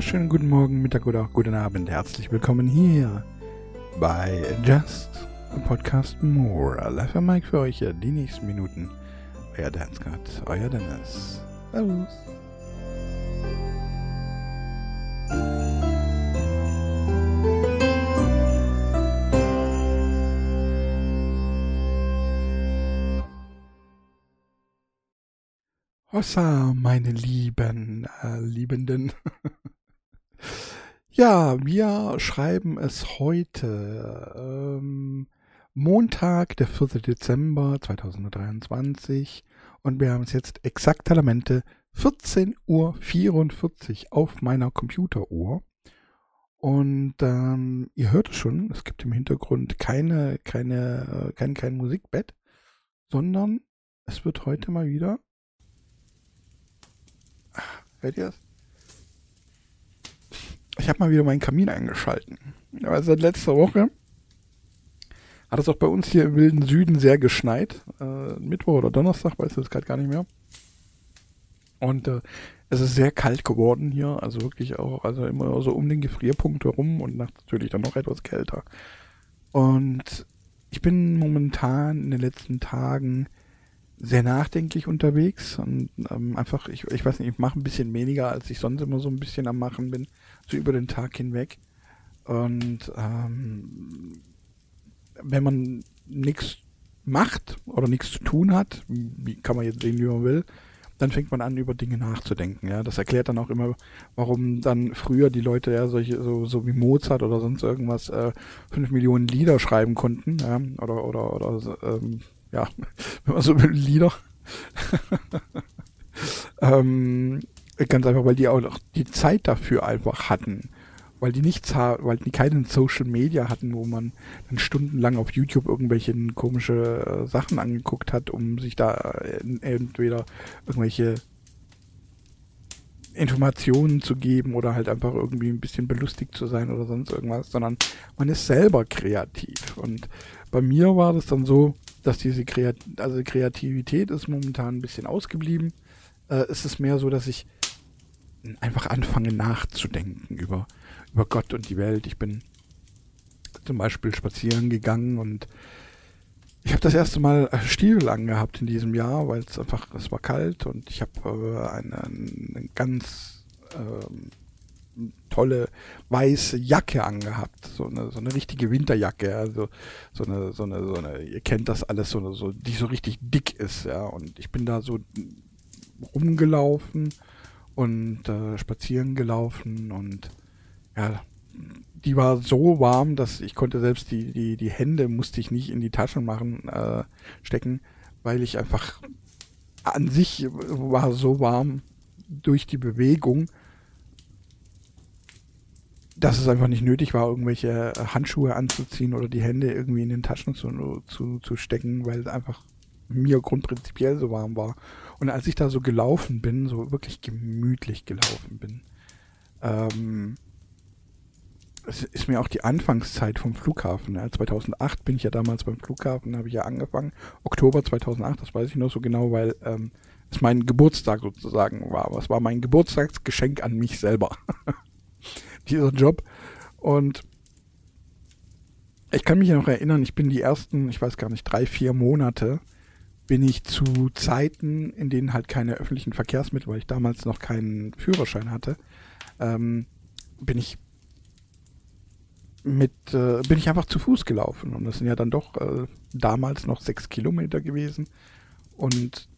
wunderschönen guten Morgen, Mittag oder auch guten Abend. Herzlich willkommen hier bei Just a Podcast More. Live am Mike für euch die nächsten Minuten. Euer Dance God, euer Dennis. Servus. Hossa, meine lieben äh, Liebenden. ja, wir schreiben es heute. Ähm, Montag, der 4. Dezember 2023. Und wir haben es jetzt exakt Talamente 14.44 Uhr auf meiner Computeruhr. Und ähm, ihr hört es schon, es gibt im Hintergrund keine, keine, äh, kein, kein Musikbett, sondern es wird heute mal wieder Hört ihr das? Ich habe mal wieder meinen Kamin eingeschalten. Aber seit letzter Woche hat es auch bei uns hier im wilden Süden sehr geschneit. Äh, Mittwoch oder Donnerstag, weiß ich das gerade gar nicht mehr. Und äh, es ist sehr kalt geworden hier, also wirklich auch, also immer so um den Gefrierpunkt herum und nachts natürlich dann noch etwas kälter. Und ich bin momentan in den letzten Tagen sehr nachdenklich unterwegs und ähm, einfach, ich, ich weiß nicht, ich mache ein bisschen weniger, als ich sonst immer so ein bisschen am Machen bin, so über den Tag hinweg. Und ähm, wenn man nichts macht oder nichts zu tun hat, wie kann man jetzt sehen, wie man will, dann fängt man an, über Dinge nachzudenken. Ja, das erklärt dann auch immer, warum dann früher die Leute ja solche, so, so wie Mozart oder sonst irgendwas, äh, fünf Millionen Lieder schreiben konnten, ja, oder, oder, oder, ähm, ja, wenn man so will, Lieder. ähm, ganz einfach, weil die auch noch die Zeit dafür einfach hatten. Weil die nichts weil die keinen Social Media hatten, wo man dann stundenlang auf YouTube irgendwelche komische äh, Sachen angeguckt hat, um sich da äh, entweder irgendwelche Informationen zu geben oder halt einfach irgendwie ein bisschen belustigt zu sein oder sonst irgendwas, sondern man ist selber kreativ. Und bei mir war das dann so, dass diese Kreat also Kreativität ist momentan ein bisschen ausgeblieben. Äh, es ist mehr so, dass ich einfach anfange nachzudenken über, über Gott und die Welt. Ich bin zum Beispiel spazieren gegangen und ich habe das erste Mal Stiefel angehabt in diesem Jahr, weil es einfach, es war kalt und ich habe äh, eine, eine ganz ähm, tolle weiße Jacke angehabt, so eine, so eine richtige Winterjacke, also so eine, so eine, so eine, ihr kennt das alles, so eine, so, die so richtig dick ist, ja, und ich bin da so rumgelaufen und äh, spazieren gelaufen und ja, die war so warm, dass ich konnte selbst die, die, die Hände musste ich nicht in die Taschen machen, äh, stecken, weil ich einfach an sich war so warm durch die Bewegung, dass es einfach nicht nötig war, irgendwelche äh, Handschuhe anzuziehen oder die Hände irgendwie in den Taschen zu, zu, zu stecken, weil es einfach mir grundprinzipiell so warm war. Und als ich da so gelaufen bin, so wirklich gemütlich gelaufen bin, ähm, es ist mir auch die Anfangszeit vom Flughafen. Ja, 2008 bin ich ja damals beim Flughafen, habe ich ja angefangen. Oktober 2008, das weiß ich noch so genau, weil ähm, es mein Geburtstag sozusagen war. Aber es war mein Geburtstagsgeschenk an mich selber. dieser Job. Und ich kann mich noch erinnern, ich bin die ersten, ich weiß gar nicht, drei, vier Monate, bin ich zu Zeiten, in denen halt keine öffentlichen Verkehrsmittel, weil ich damals noch keinen Führerschein hatte, ähm, bin ich mit, äh, bin ich einfach zu Fuß gelaufen. Und das sind ja dann doch äh, damals noch sechs Kilometer gewesen. Und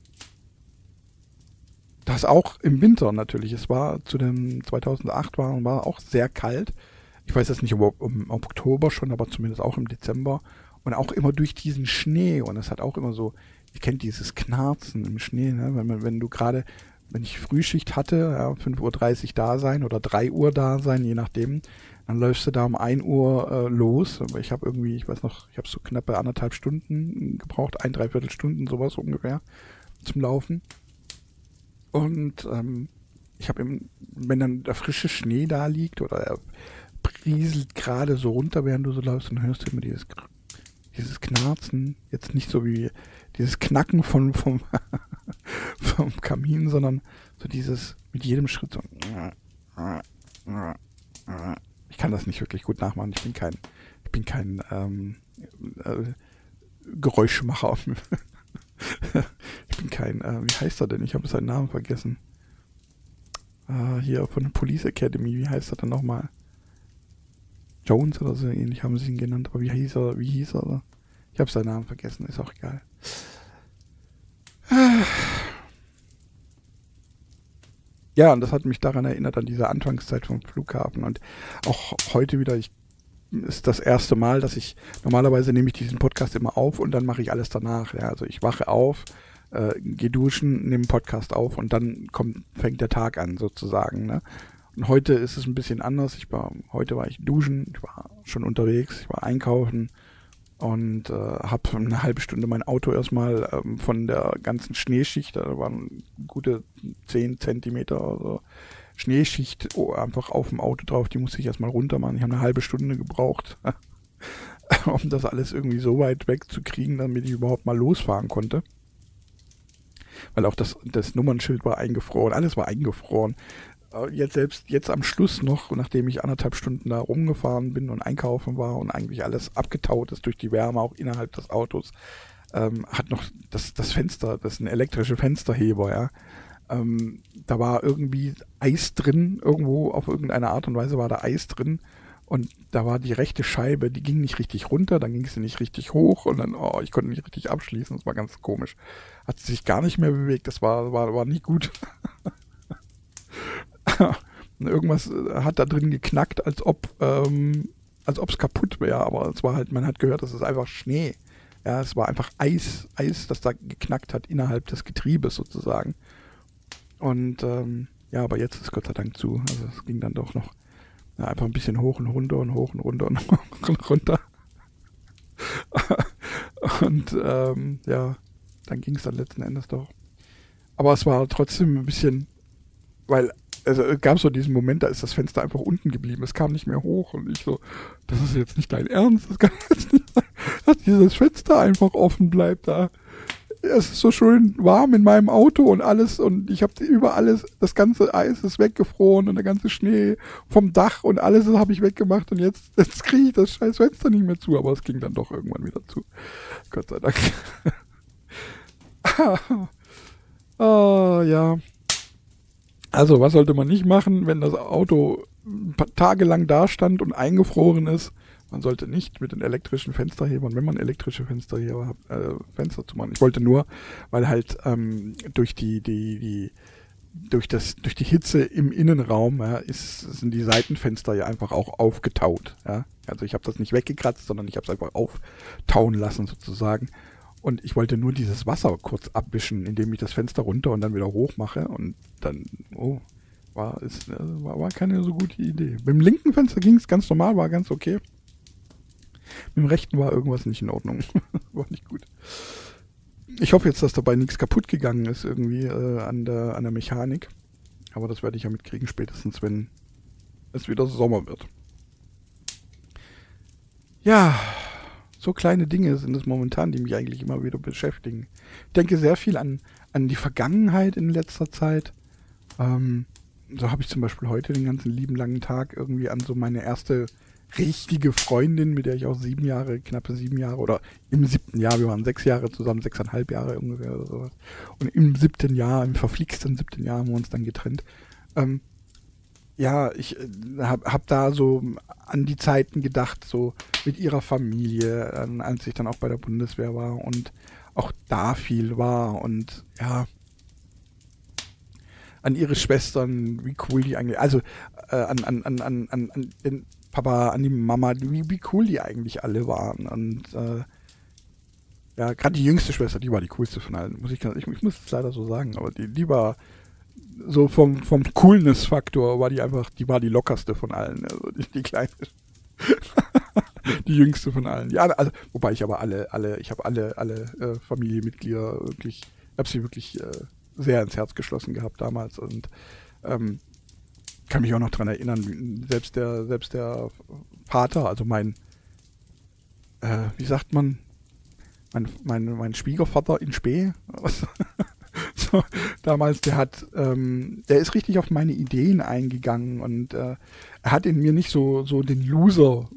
das auch im Winter natürlich. Es war zu dem 2008 war, war auch sehr kalt. Ich weiß jetzt nicht, ob im Oktober schon, aber zumindest auch im Dezember. Und auch immer durch diesen Schnee. Und es hat auch immer so, ich kenne dieses Knarzen im Schnee, ne? wenn, man, wenn du gerade, wenn ich Frühschicht hatte, ja, 5.30 Uhr da sein oder 3 Uhr da sein, je nachdem, dann läufst du da um 1 Uhr äh, los. Aber ich habe irgendwie, ich weiß noch, ich habe so knappe anderthalb Stunden gebraucht, ein, dreiviertel Stunden, sowas ungefähr, zum Laufen. Und ähm, ich habe wenn dann der frische Schnee da liegt oder er prieselt gerade so runter, während du so läufst, dann hörst du immer dieses, dieses Knarzen. Jetzt nicht so wie dieses Knacken von, vom, vom Kamin, sondern so dieses mit jedem Schritt so. Ich kann das nicht wirklich gut nachmachen. Ich bin kein, ich bin kein ähm, äh, Geräuschmacher. ich bin kein, äh, wie heißt er denn? Ich habe seinen Namen vergessen. Äh, hier von der Police Academy, wie heißt er denn nochmal? Jones oder so ähnlich haben sie ihn genannt, aber wie hieß er, wie hieß er? Ich habe seinen Namen vergessen, ist auch egal. Ja, und das hat mich daran erinnert, an diese Anfangszeit vom Flughafen. Und auch heute wieder, ich ist das erste Mal, dass ich, normalerweise nehme ich diesen Podcast immer auf und dann mache ich alles danach. Ja, also ich wache auf, äh, gehe duschen, nehme Podcast auf und dann kommt, fängt der Tag an sozusagen. Ne? Und heute ist es ein bisschen anders. Ich war, heute war ich duschen, ich war schon unterwegs, ich war einkaufen und äh, habe eine halbe Stunde mein Auto erstmal ähm, von der ganzen Schneeschicht, da waren gute 10 Zentimeter oder so, Schneeschicht oh, einfach auf dem Auto drauf, die musste ich erstmal runter machen. Ich habe eine halbe Stunde gebraucht, um das alles irgendwie so weit wegzukriegen, damit ich überhaupt mal losfahren konnte. Weil auch das, das Nummernschild war eingefroren, alles war eingefroren. Äh, jetzt selbst jetzt am Schluss noch, nachdem ich anderthalb Stunden da rumgefahren bin und einkaufen war und eigentlich alles abgetaut ist durch die Wärme auch innerhalb des Autos, ähm, hat noch das, das Fenster, das ist ein elektrischer Fensterheber, ja. Ähm, da war irgendwie Eis drin, irgendwo auf irgendeine Art und Weise war da Eis drin. Und da war die rechte Scheibe, die ging nicht richtig runter, dann ging sie nicht richtig hoch und dann, oh, ich konnte nicht richtig abschließen. Das war ganz komisch. Hat sich gar nicht mehr bewegt, das war, war, war nicht gut. Irgendwas äh, hat da drin geknackt, als ob ähm, als ob es kaputt wäre, aber es war halt, man hat gehört, das ist einfach Schnee. Ja, es war einfach Eis, Eis, das da geknackt hat innerhalb des Getriebes sozusagen. Und ähm, ja, aber jetzt ist Gott sei Dank zu. Also es ging dann doch noch ja, einfach ein bisschen hoch und runter und hoch und runter und hoch und runter. und ähm, ja, dann ging es dann letzten Endes doch. Aber es war trotzdem ein bisschen, weil also es gab so diesen Moment, da ist das Fenster einfach unten geblieben. Es kam nicht mehr hoch und ich so, das ist jetzt nicht dein Ernst, das kann jetzt nicht sein, dass dieses Fenster einfach offen bleibt da. Es ist so schön warm in meinem Auto und alles und ich habe über alles, das ganze Eis ist weggefroren und der ganze Schnee vom Dach und alles habe ich weggemacht und jetzt, jetzt kriege ich das scheiß Fenster nicht mehr zu, aber es ging dann doch irgendwann wieder zu. Gott sei Dank. ah, ja. Also, was sollte man nicht machen, wenn das Auto tagelang da stand und eingefroren ist? Man sollte nicht mit den elektrischen Fensterhebern, wenn man elektrische Fensterheber hat, äh, Fenster zu machen. Ich wollte nur, weil halt ähm, durch die, die, die, durch das, durch die Hitze im Innenraum ja, ist, sind die Seitenfenster ja einfach auch aufgetaut. Ja? Also ich habe das nicht weggekratzt, sondern ich habe es einfach auftauen lassen sozusagen. Und ich wollte nur dieses Wasser kurz abwischen, indem ich das Fenster runter und dann wieder hoch mache. Und dann, oh, war, ist, äh, war, war keine so gute Idee. Dem linken Fenster ging es ganz normal, war ganz okay. Mit dem rechten war irgendwas nicht in Ordnung. war nicht gut. Ich hoffe jetzt, dass dabei nichts kaputt gegangen ist irgendwie äh, an, der, an der Mechanik. Aber das werde ich ja mitkriegen, spätestens wenn es wieder Sommer wird. Ja, so kleine Dinge sind es momentan, die mich eigentlich immer wieder beschäftigen. Ich denke sehr viel an, an die Vergangenheit in letzter Zeit. Ähm, so habe ich zum Beispiel heute den ganzen lieben langen Tag irgendwie an so meine erste richtige Freundin, mit der ich auch sieben Jahre, knappe sieben Jahre oder im siebten Jahr, wir waren sechs Jahre zusammen, sechseinhalb Jahre ungefähr oder sowas. Und im siebten Jahr, im verflixten siebten Jahr haben wir uns dann getrennt. Ähm, ja, ich äh, habe hab da so an die Zeiten gedacht, so mit ihrer Familie, als ich dann auch bei der Bundeswehr war und auch da viel war und ja, an ihre Schwestern, wie cool die eigentlich, also äh, an, an, an, an, an den Papa, an die Mama, wie, wie cool die eigentlich alle waren und äh, ja, gerade die jüngste Schwester, die war die coolste von allen, muss ich, ich, ich muss es leider so sagen, aber die, die war so vom, vom Coolness-Faktor war die einfach, die war die lockerste von allen. Also die, die kleine. die jüngste von allen. Ja, also, wobei ich aber alle, alle, ich habe alle, alle äh, Familienmitglieder wirklich, habe sie wirklich äh, sehr ins Herz geschlossen gehabt damals und ähm, kann mich auch noch dran erinnern, selbst der, selbst der Vater, also mein, äh, wie sagt man, mein, mein, mein Schwiegervater in Spee, also damals, der hat, ähm, der ist richtig auf meine Ideen eingegangen und äh, er hat in mir nicht so, so den Loser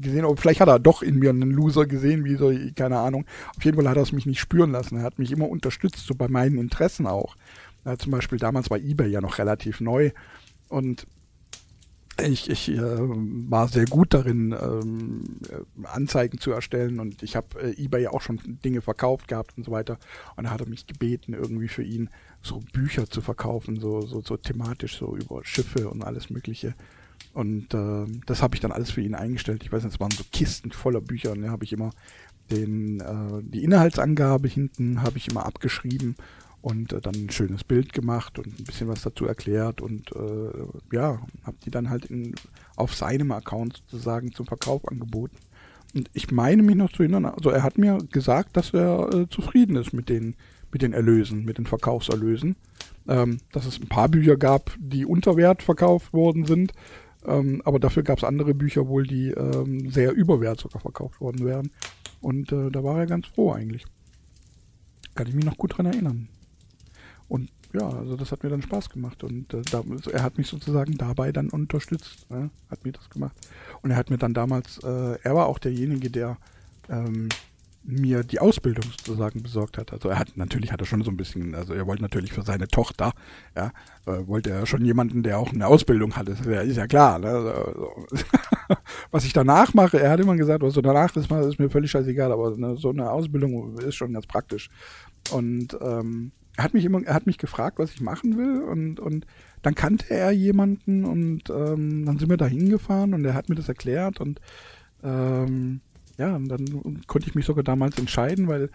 gesehen, aber vielleicht hat er doch in mir einen Loser gesehen, wie so, keine Ahnung. Auf jeden Fall hat er es mich nicht spüren lassen. Er hat mich immer unterstützt, so bei meinen Interessen auch. Ja, zum Beispiel damals war eBay ja noch relativ neu und ich, ich äh, war sehr gut darin, ähm, Anzeigen zu erstellen und ich habe äh, eBay auch schon Dinge verkauft gehabt und so weiter. Und er hat mich gebeten, irgendwie für ihn so Bücher zu verkaufen, so, so, so thematisch, so über Schiffe und alles Mögliche. Und äh, das habe ich dann alles für ihn eingestellt. Ich weiß nicht, es waren so Kisten voller Bücher und da habe ich immer den, äh, die Inhaltsangabe hinten habe ich immer abgeschrieben und äh, dann ein schönes Bild gemacht und ein bisschen was dazu erklärt und äh, ja, habe die dann halt in, auf seinem Account sozusagen zum Verkauf angeboten. Und ich meine mich noch zu erinnern, also er hat mir gesagt, dass er äh, zufrieden ist mit den, mit den Erlösen, mit den Verkaufserlösen. Ähm, dass es ein paar Bücher gab, die unter Wert verkauft worden sind, ähm, aber dafür gab es andere Bücher wohl, die ähm, sehr überwert sogar verkauft worden wären. Und äh, da war er ganz froh eigentlich. Kann ich mich noch gut dran erinnern. Und ja, also das hat mir dann Spaß gemacht und äh, da, er hat mich sozusagen dabei dann unterstützt, ne? hat mir das gemacht. Und er hat mir dann damals, äh, er war auch derjenige, der ähm, mir die Ausbildung sozusagen besorgt hat. Also er hat natürlich hat er schon so ein bisschen, also er wollte natürlich für seine Tochter, ja, äh, wollte er schon jemanden, der auch eine Ausbildung hat. Das ist ja, ist ja klar. Ne? Also, was ich danach mache, er hat immer gesagt, was so danach ist, ist mir völlig scheißegal, aber ne, so eine Ausbildung ist schon ganz praktisch. Und ähm, er hat mich immer, er hat mich gefragt, was ich machen will und, und dann kannte er jemanden und ähm, dann sind wir da hingefahren und er hat mir das erklärt und ähm, ja, und dann konnte ich mich sogar damals entscheiden, weil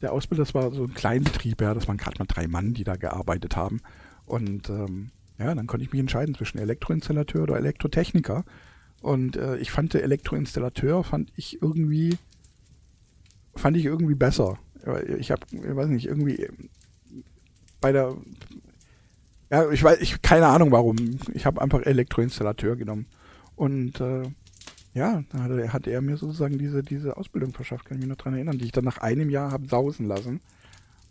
der Ausbilder, das war so ein Kleinbetrieb, ja, das waren gerade mal drei Mann, die da gearbeitet haben. Und ähm, ja, dann konnte ich mich entscheiden zwischen Elektroinstallateur oder Elektrotechniker. Und äh, ich fand Elektroinstallateur fand ich irgendwie fand ich irgendwie besser. Ich habe, ich weiß nicht, irgendwie bei der ja, ich weiß, ich keine Ahnung warum. Ich habe einfach Elektroinstallateur genommen. Und äh, ja, da hatte, hat er mir sozusagen diese, diese Ausbildung verschafft, kann ich mich noch dran erinnern, die ich dann nach einem Jahr habe sausen lassen.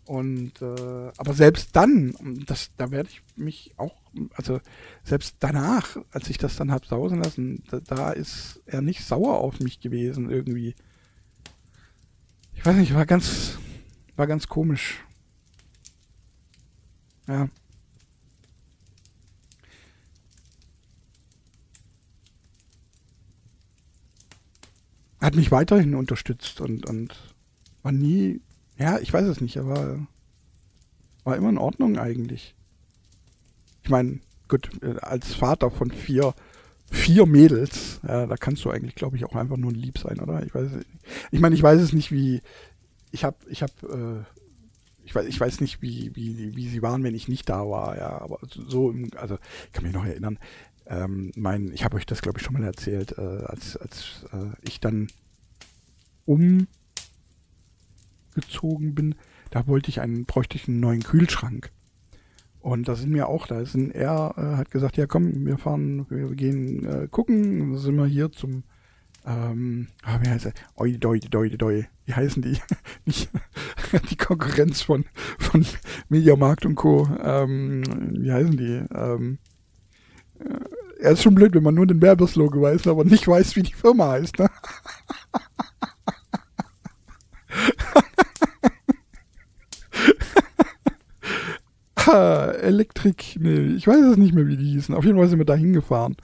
Und äh, aber selbst dann, das, da werde ich mich auch, also selbst danach, als ich das dann habe sausen lassen, da, da, ist er nicht sauer auf mich gewesen irgendwie. Ich weiß nicht, war ganz, war ganz komisch. Ja. Hat mich weiterhin unterstützt und, und war nie, ja, ich weiß es nicht, aber war immer in Ordnung eigentlich. Ich meine, gut, äh, als Vater von vier, vier Mädels, ja, da kannst du eigentlich, glaube ich, auch einfach nur lieb sein, oder? Ich weiß, ich meine, ich weiß es nicht, wie, ich habe, ich habe, äh, ich weiß, ich weiß nicht, wie, wie, wie sie waren, wenn ich nicht da war, ja, aber so, also ich kann mich noch erinnern, ähm, mein, ich habe euch das, glaube ich, schon mal erzählt, äh, als, als äh, ich dann umgezogen bin, da wollte ich einen, bräuchte ich einen neuen Kühlschrank. Und da sind wir auch, da sind er äh, hat gesagt, ja komm, wir fahren, wir gehen äh, gucken, sind wir hier zum ähm, ah, wie heißt er? Oi, doi, doi, doi. Wie heißen die? Nicht die Konkurrenz von, von Mediamarkt und Co. Ähm, wie heißen die? Ähm, äh, er ist schon blöd, wenn man nur den Werbeslogo weiß, aber nicht weiß, wie die Firma heißt. Ne? Elektrik, nee, ich weiß es nicht mehr, wie die hießen. Auf jeden Fall sind wir da hingefahren.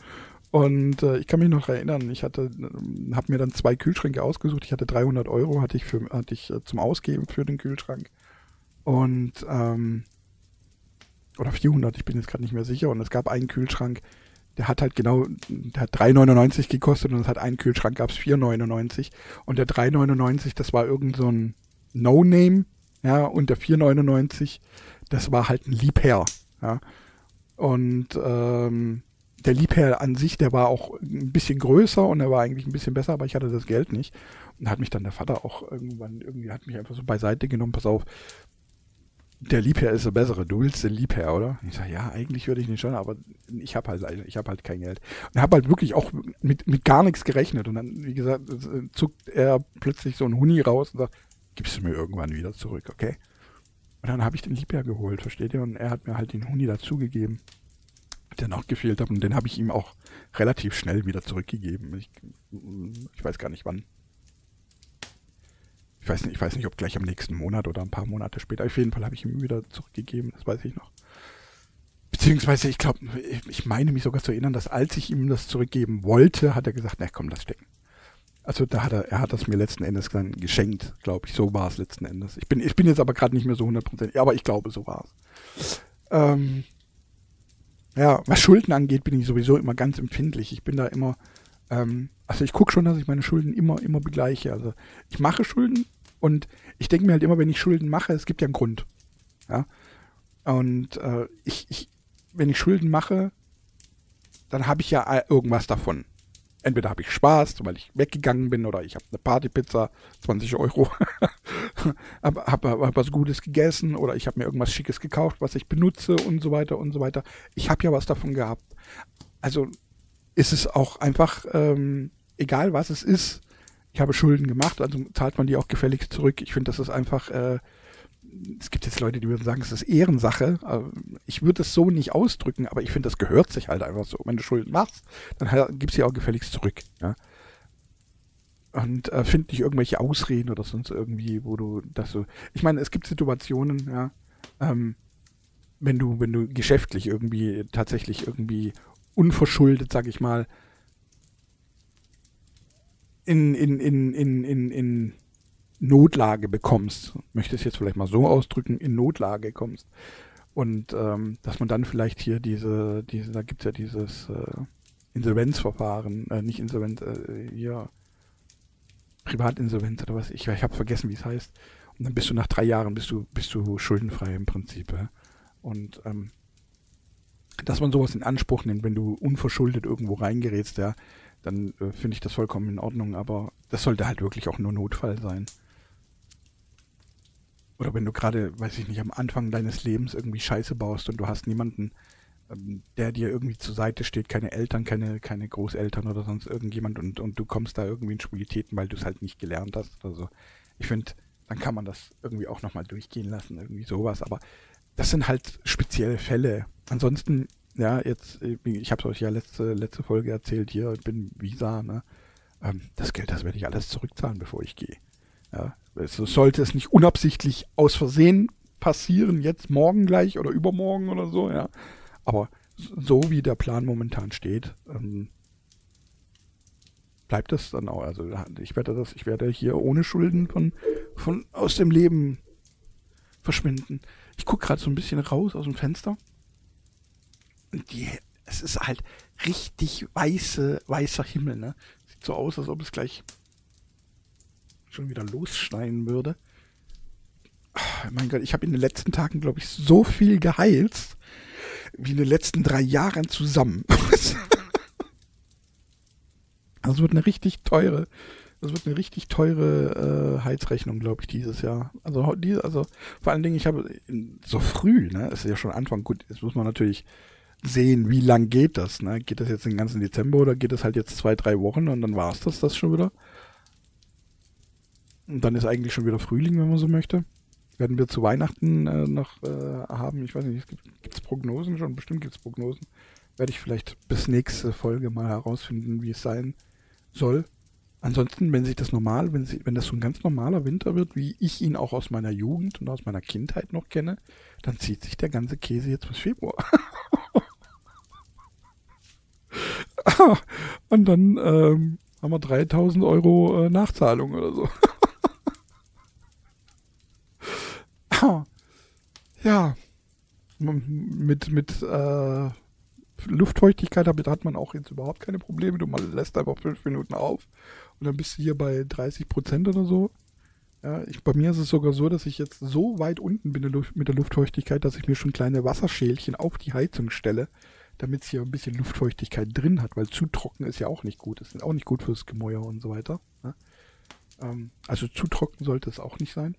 Und äh, ich kann mich noch erinnern, ich hatte, äh, habe mir dann zwei Kühlschränke ausgesucht. Ich hatte 300 Euro, hatte ich, für, hatte ich äh, zum Ausgeben für den Kühlschrank. Und, ähm, oder 400, ich bin jetzt gerade nicht mehr sicher. Und es gab einen Kühlschrank, der hat halt genau, der hat 3,99 gekostet und es hat einen Kühlschrank, gab es 4,99. Und der 3,99, das war irgend so ein No-Name, ja, und der 4,99, das war halt ein Liebherr, ja. Und ähm, der Liebherr an sich, der war auch ein bisschen größer und er war eigentlich ein bisschen besser, aber ich hatte das Geld nicht. Und hat mich dann der Vater auch irgendwann, irgendwie hat mich einfach so beiseite genommen, pass auf, der Liebherr ist der bessere, du willst den Liebherr, oder? Ich sage, ja, eigentlich würde ich nicht schon, aber ich habe halt, ich habe halt kein Geld. Und habe halt wirklich auch mit, mit gar nichts gerechnet. Und dann, wie gesagt, zuckt er plötzlich so ein Huni raus und sagt, gibst du mir irgendwann wieder zurück, okay? Und dann habe ich den Liebherr geholt, versteht ihr? Und er hat mir halt den Huni dazugegeben, der noch gefehlt hat. Und den habe ich ihm auch relativ schnell wieder zurückgegeben. Ich, ich weiß gar nicht wann. Ich weiß nicht, ich weiß nicht, ob gleich am nächsten Monat oder ein paar Monate später. Auf jeden Fall habe ich ihm wieder zurückgegeben, das weiß ich noch. Beziehungsweise, ich glaube, ich meine mich sogar zu erinnern, dass als ich ihm das zurückgeben wollte, hat er gesagt, na komm, lass stecken. Also da hat er, er hat das mir letzten Endes dann geschenkt, glaube ich. So war es letzten Endes. Ich bin, ich bin jetzt aber gerade nicht mehr so hundertprozentig, aber ich glaube, so war es. Ähm, ja, was Schulden angeht, bin ich sowieso immer ganz empfindlich. Ich bin da immer, ähm, also ich gucke schon, dass ich meine Schulden immer, immer begleiche. Also ich mache Schulden und ich denke mir halt immer, wenn ich Schulden mache, es gibt ja einen Grund. Ja. Und äh, ich, ich, wenn ich Schulden mache, dann habe ich ja irgendwas davon entweder habe ich Spaß, weil ich weggegangen bin, oder ich habe eine Partypizza, 20 Euro, habe hab, hab was Gutes gegessen, oder ich habe mir irgendwas Schickes gekauft, was ich benutze und so weiter und so weiter. Ich habe ja was davon gehabt. Also ist es auch einfach, ähm, egal was es ist, ich habe Schulden gemacht, also zahlt man die auch gefälligst zurück. Ich finde, das ist einfach äh, es gibt jetzt Leute, die würden sagen, es ist Ehrensache. Ich würde es so nicht ausdrücken, aber ich finde, das gehört sich halt einfach so. Wenn du Schulden machst, dann gib sie auch gefälligst zurück. Ja? Und äh, find nicht irgendwelche Ausreden oder sonst irgendwie, wo du das so. Ich meine, es gibt Situationen, ja, ähm, wenn du, wenn du geschäftlich irgendwie tatsächlich irgendwie unverschuldet, sag ich mal, in, in, in, in, in, in Notlage bekommst, möchte es jetzt vielleicht mal so ausdrücken, in Notlage kommst. Und ähm, dass man dann vielleicht hier diese, diese da gibt es ja dieses äh, Insolvenzverfahren, äh, nicht Insolvenz, äh, hier Privatinsolvenz oder was, ich, ich habe vergessen, wie es heißt. Und dann bist du nach drei Jahren bist du, bist du schuldenfrei im Prinzip. Ja? Und ähm, dass man sowas in Anspruch nimmt, wenn du unverschuldet irgendwo reingerätst, ja, dann äh, finde ich das vollkommen in Ordnung, aber das sollte halt wirklich auch nur Notfall sein oder wenn du gerade, weiß ich nicht, am Anfang deines Lebens irgendwie Scheiße baust und du hast niemanden, ähm, der dir irgendwie zur Seite steht, keine Eltern, keine, keine Großeltern oder sonst irgendjemand und, und du kommst da irgendwie in Schwulitäten, weil du es halt nicht gelernt hast oder so. Ich finde, dann kann man das irgendwie auch nochmal durchgehen lassen, irgendwie sowas, aber das sind halt spezielle Fälle. Ansonsten, ja, jetzt, ich habe es euch ja letzte, letzte Folge erzählt, hier, ich bin Visa, ne? Ähm, das Geld, das werde ich alles zurückzahlen, bevor ich gehe. Ja, es sollte es nicht unabsichtlich aus Versehen passieren, jetzt morgen gleich oder übermorgen oder so, ja. Aber so wie der Plan momentan steht, ähm, bleibt das dann auch. Also ich werde das, ich werde hier ohne Schulden von, von aus dem Leben verschwinden. Ich gucke gerade so ein bisschen raus aus dem Fenster. Die, es ist halt richtig weiße, weißer Himmel, ne? Sieht so aus, als ob es gleich schon wieder losschneien würde. Oh, mein Gott, ich habe in den letzten Tagen, glaube ich, so viel geheilt wie in den letzten drei Jahren zusammen. das wird eine richtig teure, das wird eine richtig teure äh, Heizrechnung, glaube ich, dieses Jahr. Also, die, also vor allen Dingen, ich habe so früh, ne, ist ja schon Anfang, gut, jetzt muss man natürlich sehen, wie lang geht das, ne? Geht das jetzt den ganzen Dezember oder geht das halt jetzt zwei, drei Wochen und dann war es das, das schon wieder? Und dann ist eigentlich schon wieder Frühling, wenn man so möchte. Werden wir zu Weihnachten äh, noch äh, haben. Ich weiß nicht, gibt es Prognosen schon? Bestimmt gibt es Prognosen. Werde ich vielleicht bis nächste Folge mal herausfinden, wie es sein soll. Ansonsten, wenn sich das normal, wenn, sie, wenn das so ein ganz normaler Winter wird, wie ich ihn auch aus meiner Jugend und aus meiner Kindheit noch kenne, dann zieht sich der ganze Käse jetzt bis Februar. und dann ähm, haben wir 3000 Euro äh, Nachzahlung oder so. Ja, mit, mit äh, Luftfeuchtigkeit hat man auch jetzt überhaupt keine Probleme. Du lässt einfach fünf Minuten auf und dann bist du hier bei 30 Prozent oder so. Ja, ich, bei mir ist es sogar so, dass ich jetzt so weit unten bin mit der Luftfeuchtigkeit, dass ich mir schon kleine Wasserschälchen auf die Heizung stelle, damit es hier ein bisschen Luftfeuchtigkeit drin hat, weil zu trocken ist ja auch nicht gut. Das ist auch nicht gut fürs Gemäuer und so weiter. Ja. Ähm, also zu trocken sollte es auch nicht sein.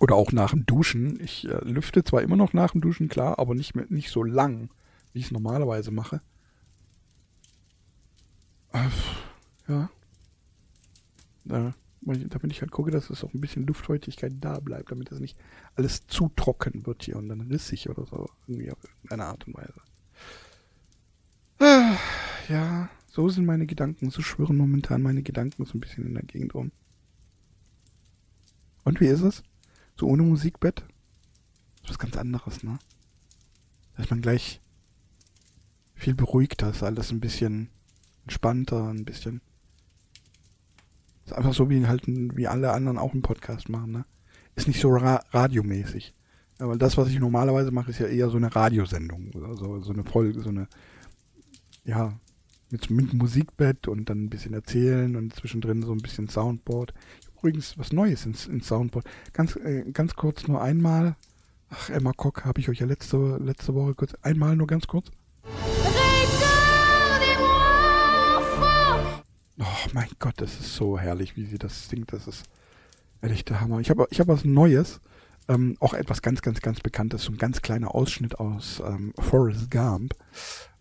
Oder auch nach dem Duschen. Ich äh, lüfte zwar immer noch nach dem Duschen, klar, aber nicht, mehr, nicht so lang, wie ich es normalerweise mache. Äh, ja. Äh, damit ich halt gucke, dass es auch ein bisschen Luftfeuchtigkeit da bleibt, damit es nicht alles zu trocken wird hier und dann rissig oder so. Irgendwie auf eine Art und Weise. Ah, ja, so sind meine Gedanken. So schwirren momentan meine Gedanken so ein bisschen in der Gegend rum. Und wie ist es? So ohne Musikbett? Das ist was ganz anderes, ne? Da man gleich viel beruhigter, ist alles ein bisschen entspannter, ein bisschen. Ist einfach so wie halt wie alle anderen auch einen Podcast machen, ne? Ist nicht so ra radiomäßig. Aber das, was ich normalerweise mache, ist ja eher so eine Radiosendung. Also so eine Folge, so eine, ja, mit, mit Musikbett und dann ein bisschen erzählen und zwischendrin so ein bisschen Soundboard. Übrigens was Neues ins, ins Soundboard. Ganz, äh, ganz kurz nur einmal. Ach, Emma Kock habe ich euch ja letzte, letzte Woche kurz, einmal nur ganz kurz. Oh mein Gott, das ist so herrlich, wie sie das singt. Das ist ehrlich der Hammer. Ich habe ich hab was Neues. Ähm, auch etwas ganz, ganz, ganz Bekanntes. So ein ganz kleiner Ausschnitt aus ähm, Forrest Gump.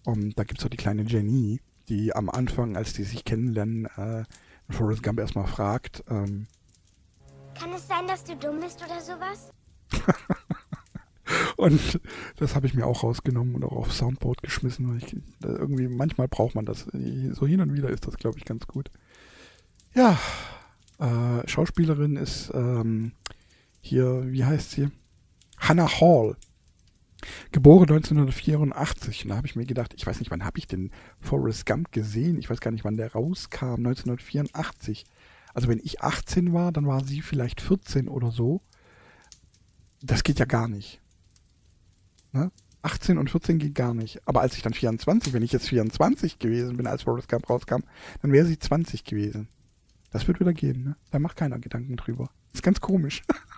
Und da gibt es auch die kleine Jenny, die am Anfang, als die sich kennenlernen, äh, Forrest Gump erstmal fragt. Ähm, Kann es sein, dass du dumm bist oder sowas? Und das habe ich mir auch rausgenommen und auch auf Soundboard geschmissen. Ich, irgendwie, manchmal braucht man das. So hin und wieder ist das, glaube ich, ganz gut. Ja, äh, Schauspielerin ist ähm, hier, wie heißt sie? Hannah Hall. Geboren 1984. Und da habe ich mir gedacht, ich weiß nicht, wann habe ich den Forrest Gump gesehen? Ich weiß gar nicht, wann der rauskam. 1984. Also wenn ich 18 war, dann war sie vielleicht 14 oder so. Das geht ja gar nicht. Ne? 18 und 14 geht gar nicht. Aber als ich dann 24, wenn ich jetzt 24 gewesen bin, als Forrest Gump rauskam, dann wäre sie 20 gewesen. Das wird wieder gehen, ne? Da macht keiner Gedanken drüber. ist ganz komisch.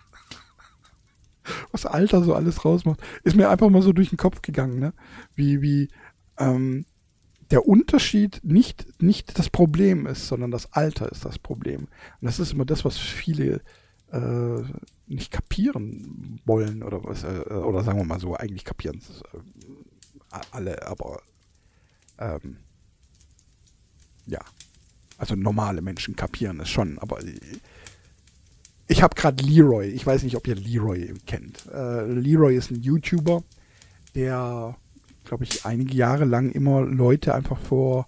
Was Alter so alles rausmacht. Ist mir einfach mal so durch den Kopf gegangen, ne? Wie, wie, ähm, der Unterschied nicht, nicht das Problem ist, sondern das Alter ist das Problem. Und das ist immer das, was viele äh, nicht kapieren wollen oder was, äh, oder sagen wir mal so, eigentlich kapieren es äh, alle, aber ähm, ja, also normale Menschen kapieren es schon, aber ich habe gerade Leroy, ich weiß nicht, ob ihr Leroy kennt. Äh, Leroy ist ein YouTuber, der, glaube ich, einige Jahre lang immer Leute einfach vor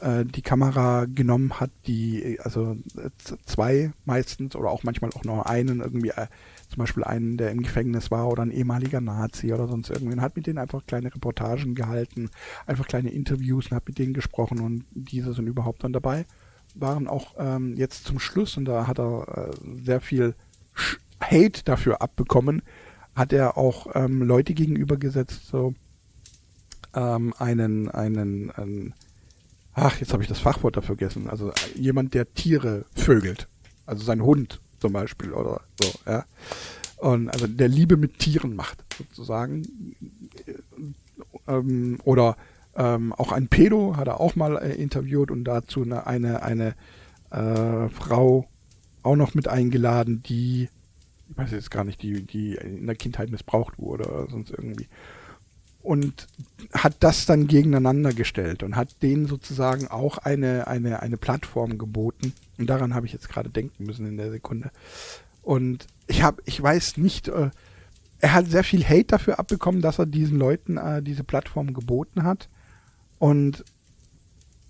äh, die Kamera genommen hat, die, also äh, zwei meistens oder auch manchmal auch noch einen, irgendwie äh, zum Beispiel einen, der im Gefängnis war oder ein ehemaliger Nazi oder sonst irgendwie und hat mit denen einfach kleine Reportagen gehalten, einfach kleine Interviews und hat mit denen gesprochen und diese sind überhaupt dann dabei. Waren auch ähm, jetzt zum Schluss und da hat er äh, sehr viel Hate dafür abbekommen, hat er auch ähm, Leute gegenübergesetzt, so ähm, einen, einen, einen ach, jetzt habe ich das Fachwort dafür vergessen. Also jemand, der Tiere vögelt. Also sein Hund zum Beispiel oder so, ja. Und also der Liebe mit Tieren macht, sozusagen. Ähm, oder ähm, auch ein Pedo hat er auch mal äh, interviewt und dazu eine, eine, eine äh, Frau auch noch mit eingeladen, die, ich weiß jetzt gar nicht, die, die in der Kindheit missbraucht wurde oder sonst irgendwie und hat das dann gegeneinander gestellt und hat denen sozusagen auch eine, eine, eine Plattform geboten. Und daran habe ich jetzt gerade denken müssen in der Sekunde. Und ich habe, ich weiß nicht, äh, er hat sehr viel Hate dafür abbekommen, dass er diesen Leuten äh, diese Plattform geboten hat. Und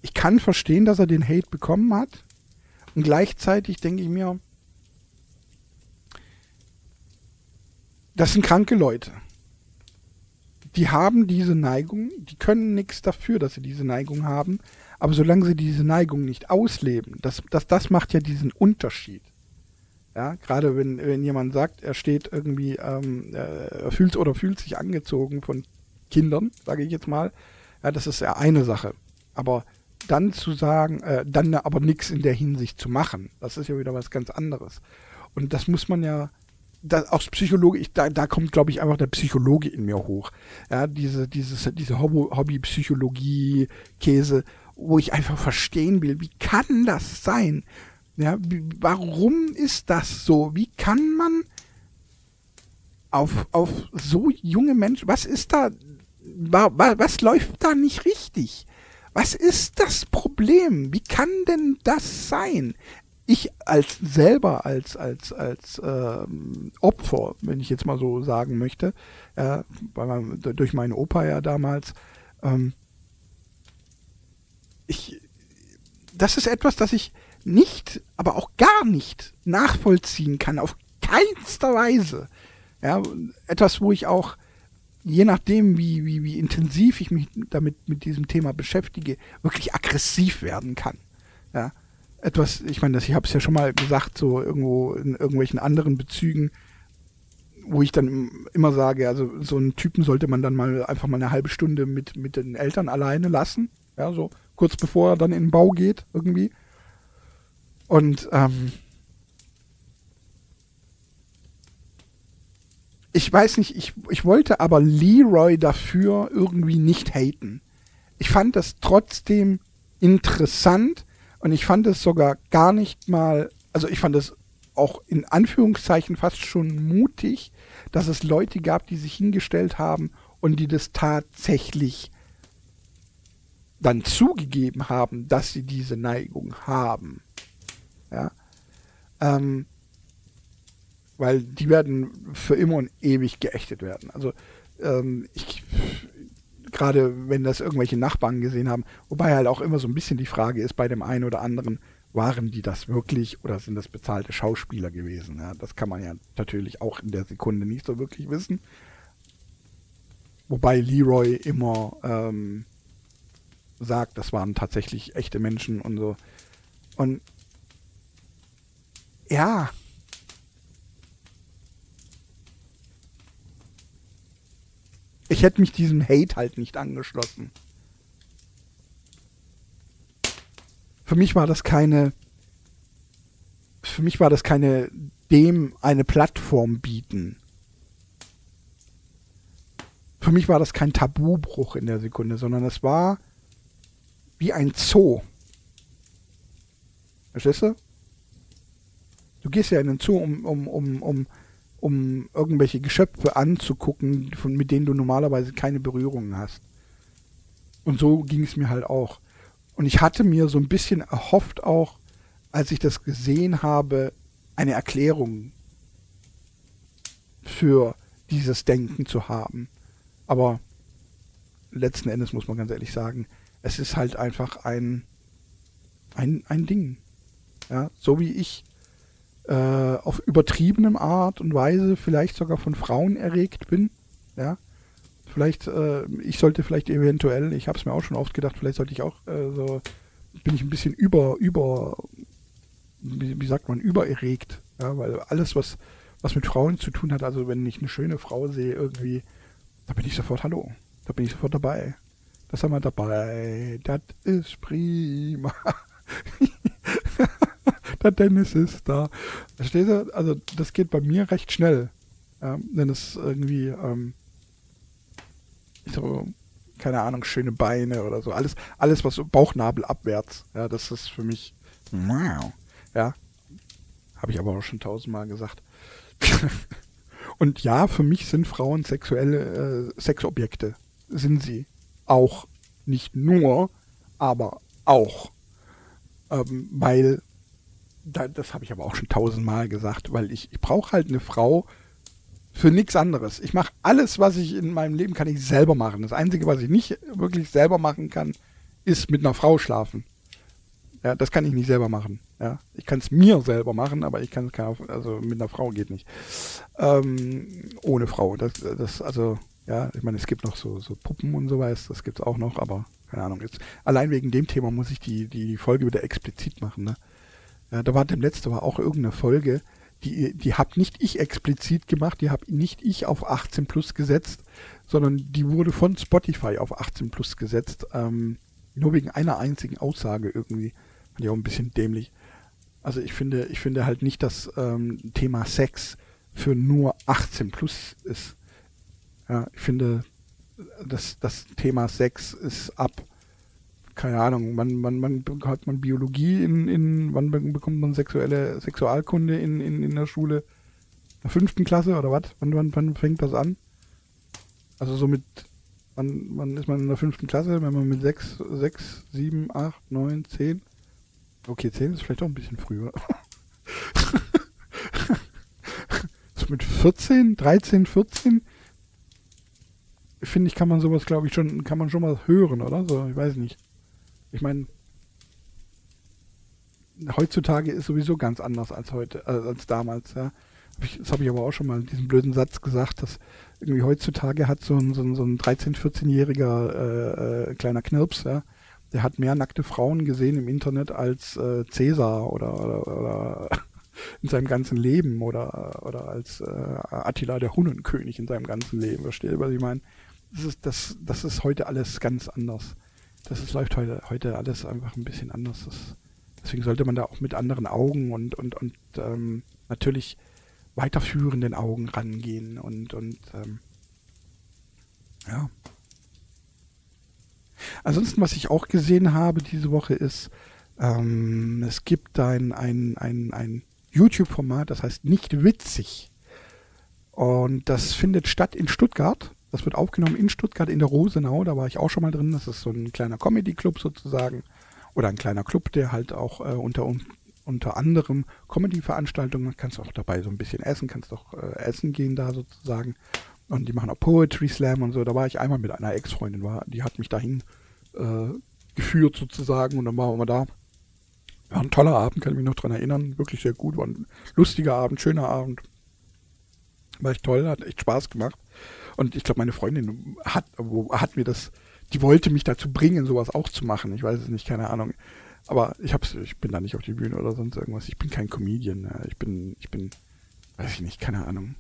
ich kann verstehen, dass er den Hate bekommen hat. Und gleichzeitig denke ich mir, das sind kranke Leute die haben diese Neigung, die können nichts dafür, dass sie diese Neigung haben, aber solange sie diese Neigung nicht ausleben, das, das, das macht ja diesen Unterschied. Ja, gerade wenn, wenn jemand sagt, er steht irgendwie, ähm, äh, fühlt oder fühlt sich angezogen von Kindern, sage ich jetzt mal, ja, das ist ja eine Sache. Aber dann zu sagen, äh, dann aber nichts in der Hinsicht zu machen, das ist ja wieder was ganz anderes. Und das muss man ja da, aus Psychologe, ich, da, da kommt, glaube ich, einfach der Psychologe in mir hoch. Ja, diese, dieses, diese Hobby-Psychologie-Käse, wo ich einfach verstehen will, wie kann das sein? Ja, wie, warum ist das so? Wie kann man auf, auf so junge Menschen, was ist da, was läuft da nicht richtig? Was ist das Problem? Wie kann denn das sein? ich als selber als als als ähm, Opfer, wenn ich jetzt mal so sagen möchte, äh, meinem, durch meinen Opa ja damals, ähm, ich, das ist etwas, das ich nicht, aber auch gar nicht nachvollziehen kann, auf keinster Weise. Ja, etwas, wo ich auch, je nachdem, wie, wie, wie intensiv ich mich damit mit diesem Thema beschäftige, wirklich aggressiv werden kann. Ja, etwas, ich meine, ich habe es ja schon mal gesagt, so irgendwo in irgendwelchen anderen Bezügen, wo ich dann immer sage, also so einen Typen sollte man dann mal einfach mal eine halbe Stunde mit, mit den Eltern alleine lassen, ja, so kurz bevor er dann in den Bau geht, irgendwie. Und ähm, ich weiß nicht, ich, ich wollte aber Leroy dafür irgendwie nicht haten. Ich fand das trotzdem interessant, und ich fand es sogar gar nicht mal, also ich fand es auch in Anführungszeichen fast schon mutig, dass es Leute gab, die sich hingestellt haben und die das tatsächlich dann zugegeben haben, dass sie diese Neigung haben. Ja. Ähm, weil die werden für immer und ewig geächtet werden. Also ähm, ich, gerade wenn das irgendwelche Nachbarn gesehen haben. Wobei halt auch immer so ein bisschen die Frage ist bei dem einen oder anderen, waren die das wirklich oder sind das bezahlte Schauspieler gewesen? Ja, das kann man ja natürlich auch in der Sekunde nicht so wirklich wissen. Wobei Leroy immer ähm, sagt, das waren tatsächlich echte Menschen und so. Und ja, Ich hätte mich diesem Hate halt nicht angeschlossen. Für mich war das keine. Für mich war das keine dem eine Plattform bieten. Für mich war das kein Tabubruch in der Sekunde, sondern es war wie ein Zoo. Verstehst du? Du gehst ja in den Zoo, um, um, um, um um irgendwelche Geschöpfe anzugucken, von, mit denen du normalerweise keine Berührungen hast. Und so ging es mir halt auch. Und ich hatte mir so ein bisschen erhofft auch, als ich das gesehen habe, eine Erklärung für dieses Denken zu haben. Aber letzten Endes muss man ganz ehrlich sagen, es ist halt einfach ein, ein, ein Ding. Ja, so wie ich äh, auf übertriebenem Art und Weise vielleicht sogar von Frauen erregt bin. Ja. Vielleicht, äh, ich sollte vielleicht eventuell, ich habe es mir auch schon oft gedacht, vielleicht sollte ich auch äh, so, bin ich ein bisschen über, über, wie, wie sagt man, übererregt. Ja, weil alles, was, was mit Frauen zu tun hat, also wenn ich eine schöne Frau sehe, irgendwie, da bin ich sofort Hallo. Da bin ich sofort dabei. Das haben wir dabei. Das ist prima. der Dennis ist da. Verstehst du? Also das geht bei mir recht schnell. Ja, wenn es irgendwie, ähm, so, keine Ahnung, schöne Beine oder so. Alles, alles was Bauchnabel abwärts. Ja, das ist für mich, wow. Ja. Habe ich aber auch schon tausendmal gesagt. Und ja, für mich sind Frauen sexuelle äh, Sexobjekte. Sind sie. Auch. Nicht nur, aber auch. Ähm, weil das habe ich aber auch schon tausendmal gesagt, weil ich, ich brauche halt eine Frau für nichts anderes. Ich mache alles, was ich in meinem Leben kann, ich selber machen. Das Einzige, was ich nicht wirklich selber machen kann, ist mit einer Frau schlafen. Ja, das kann ich nicht selber machen. Ja, ich kann es mir selber machen, aber ich kann es also mit einer Frau geht nicht. Ähm, ohne Frau. Das, das, also, ja, ich meine, es gibt noch so, so Puppen und so was, das gibt es auch noch, aber keine Ahnung. Jetzt, allein wegen dem Thema muss ich die, die Folge wieder explizit machen, ne? Ja, da war dem letzte war auch irgendeine Folge, die, die hab nicht ich explizit gemacht, die hab nicht ich auf 18 plus gesetzt, sondern die wurde von Spotify auf 18 plus gesetzt. Ähm, nur wegen einer einzigen Aussage irgendwie. Fand ich auch ein bisschen dämlich. Also ich finde, ich finde halt nicht, dass ähm, Thema Sex für nur 18 plus ist. Ja, ich finde, das, das Thema Sex ist ab keine Ahnung, wann, wann, wann hat man Biologie in, in wann bekommt man sexuelle Sexualkunde in, in, in der Schule? In der fünften Klasse oder was? Wann, wann, wann fängt das an? Also so mit, wann, wann ist man in der fünften Klasse, wenn man mit sechs, sechs, sieben, acht, neun, zehn? Okay, 10 ist vielleicht auch ein bisschen früher. so mit 14, 13, 14 finde ich, kann man sowas, glaube ich, schon, kann man schon mal hören, oder? So, ich weiß nicht. Ich meine, heutzutage ist sowieso ganz anders als heute, äh, als damals, ja. Das habe ich aber auch schon mal diesen blöden Satz gesagt, dass irgendwie heutzutage hat so ein, so ein, so ein 13-, 14-jähriger äh, äh, kleiner Knirps, ja, der hat mehr nackte Frauen gesehen im Internet als äh, Cäsar oder, oder, oder in seinem ganzen Leben oder, oder als äh, Attila der Hunnenkönig in seinem ganzen Leben. Versteht ihr, was ich meine? Das ist, das, das ist heute alles ganz anders. Das ist, läuft heute, heute alles einfach ein bisschen anders. Das, deswegen sollte man da auch mit anderen Augen und, und, und ähm, natürlich weiterführenden Augen rangehen und, und ähm, ja. Ansonsten, was ich auch gesehen habe diese Woche ist, ähm, es gibt ein, ein, ein, ein YouTube-Format, das heißt nicht witzig. Und das findet statt in Stuttgart. Das wird aufgenommen in Stuttgart in der Rosenau. Da war ich auch schon mal drin. Das ist so ein kleiner Comedy-Club sozusagen. Oder ein kleiner Club, der halt auch äh, unter, unter anderem Comedy-Veranstaltungen, kannst auch dabei so ein bisschen essen, kannst auch äh, essen gehen da sozusagen. Und die machen auch Poetry Slam und so. Da war ich einmal mit einer Ex-Freundin, die hat mich dahin äh, geführt sozusagen und dann waren wir da. War ein toller Abend, kann ich mich noch dran erinnern. Wirklich sehr gut. War ein lustiger Abend, schöner Abend. War echt toll, hat echt Spaß gemacht. Und ich glaube, meine Freundin hat, hat mir das, die wollte mich dazu bringen, sowas auch zu machen. Ich weiß es nicht, keine Ahnung. Aber ich hab's, ich bin da nicht auf die Bühne oder sonst irgendwas. Ich bin kein Comedian. Ich bin, ich bin, weiß ich nicht, keine Ahnung.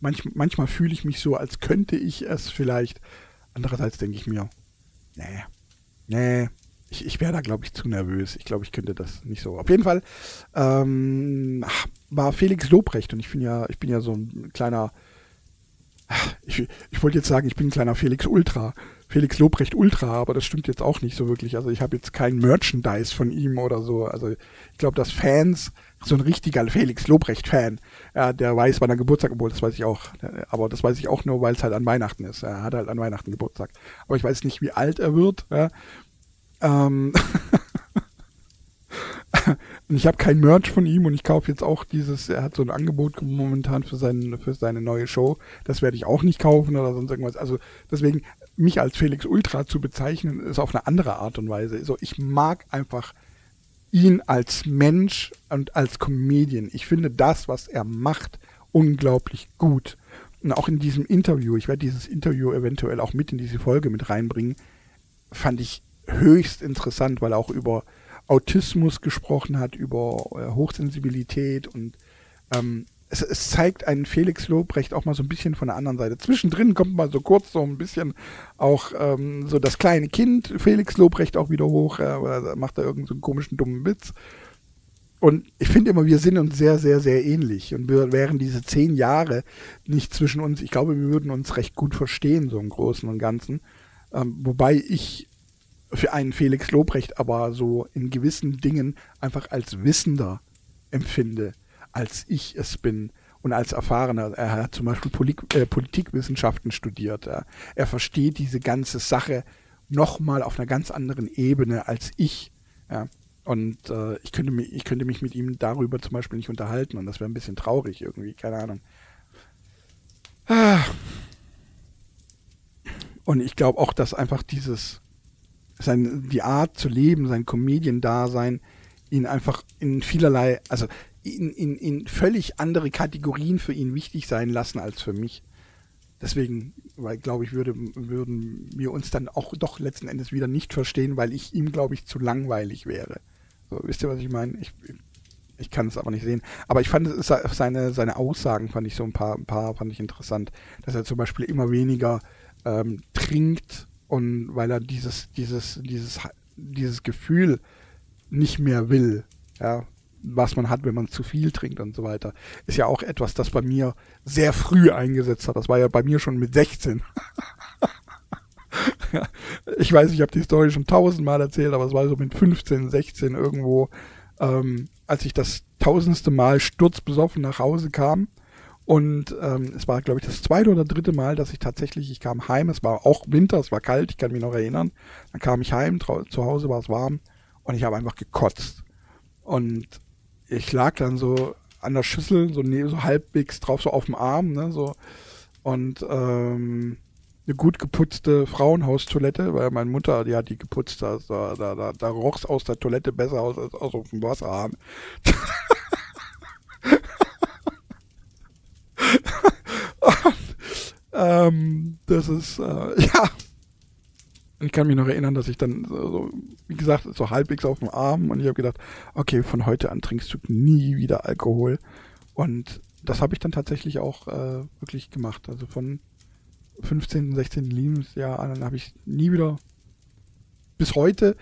Manch, manchmal fühle ich mich so, als könnte ich es vielleicht. Andererseits denke ich mir, nee, nee, ich, ich wäre da, glaube ich, zu nervös. Ich glaube, ich könnte das nicht so. Auf jeden Fall ähm, war Felix Lobrecht und ich bin ja, ich bin ja so ein kleiner, ich, ich wollte jetzt sagen, ich bin ein kleiner Felix Ultra. Felix Lobrecht Ultra, aber das stimmt jetzt auch nicht so wirklich. Also ich habe jetzt kein Merchandise von ihm oder so. Also ich glaube, dass Fans, so ein richtiger Felix Lobrecht-Fan, ja, der weiß, wann er Geburtstag geburt, das weiß ich auch. Aber das weiß ich auch nur, weil es halt an Weihnachten ist. Er hat halt an Weihnachten Geburtstag. Aber ich weiß nicht, wie alt er wird. Ja. Ähm und ich habe kein Merch von ihm und ich kaufe jetzt auch dieses, er hat so ein Angebot momentan für, seinen, für seine neue Show. Das werde ich auch nicht kaufen oder sonst irgendwas. Also deswegen, mich als Felix Ultra zu bezeichnen, ist auf eine andere Art und Weise. So, ich mag einfach ihn als Mensch und als Comedian. Ich finde das, was er macht, unglaublich gut. Und auch in diesem Interview, ich werde dieses Interview eventuell auch mit in diese Folge mit reinbringen, fand ich höchst interessant, weil er auch über Autismus gesprochen hat, über äh, Hochsensibilität und ähm, es, es, zeigt einen Felix Lobrecht auch mal so ein bisschen von der anderen Seite. Zwischendrin kommt mal so kurz so ein bisschen auch ähm, so das kleine Kind Felix Lobrecht auch wieder hoch, äh, oder macht da irgendeinen so komischen dummen Witz. Und ich finde immer, wir sind uns sehr, sehr, sehr ähnlich. Und wir wären diese zehn Jahre nicht zwischen uns, ich glaube, wir würden uns recht gut verstehen, so im Großen und Ganzen. Ähm, wobei ich für einen Felix Lobrecht aber so in gewissen Dingen einfach als Wissender empfinde, als ich es bin und als Erfahrener. Er hat zum Beispiel Polit äh, Politikwissenschaften studiert. Ja. Er versteht diese ganze Sache nochmal auf einer ganz anderen Ebene als ich. Ja. Und äh, ich, könnte mich, ich könnte mich mit ihm darüber zum Beispiel nicht unterhalten und das wäre ein bisschen traurig irgendwie, keine Ahnung. Ah. Und ich glaube auch, dass einfach dieses sein, die Art zu leben, sein Comedian-Dasein, ihn einfach in vielerlei, also in, in, in völlig andere Kategorien für ihn wichtig sein lassen als für mich. Deswegen, weil glaube ich, würde, würden wir uns dann auch doch letzten Endes wieder nicht verstehen, weil ich ihm, glaube ich, zu langweilig wäre. So, wisst ihr, was ich meine? Ich, ich kann es aber nicht sehen. Aber ich fand seine, seine Aussagen fand ich so ein paar, ein paar fand ich interessant, dass er zum Beispiel immer weniger ähm, trinkt und weil er dieses, dieses, dieses, dieses Gefühl nicht mehr will, ja, was man hat, wenn man zu viel trinkt und so weiter, ist ja auch etwas, das bei mir sehr früh eingesetzt hat. Das war ja bei mir schon mit 16. ich weiß, ich habe die Story schon tausendmal erzählt, aber es war so mit 15, 16 irgendwo, ähm, als ich das tausendste Mal sturzbesoffen nach Hause kam und ähm, es war, glaube ich, das zweite oder dritte Mal, dass ich tatsächlich, ich kam heim, es war auch Winter, es war kalt, ich kann mich noch erinnern. Dann kam ich heim, zu Hause war es warm und ich habe einfach gekotzt. Und ich lag dann so an der Schüssel, so, ne, so halbwegs drauf, so auf dem Arm, ne, so. Und ähm, eine gut geputzte Frauenhaustoilette, weil meine Mutter, die hat die geputzt, da, da, da, da roch es aus der Toilette besser aus als aus dem Wasserhahn. ähm, das ist, äh, ja. Ich kann mich noch erinnern, dass ich dann, so, wie gesagt, so halbwegs auf dem Arm und ich habe gedacht, okay, von heute an trinkst du nie wieder Alkohol. Und das habe ich dann tatsächlich auch äh, wirklich gemacht. Also von 15., 16. Lebensjahr an habe ich nie wieder, bis heute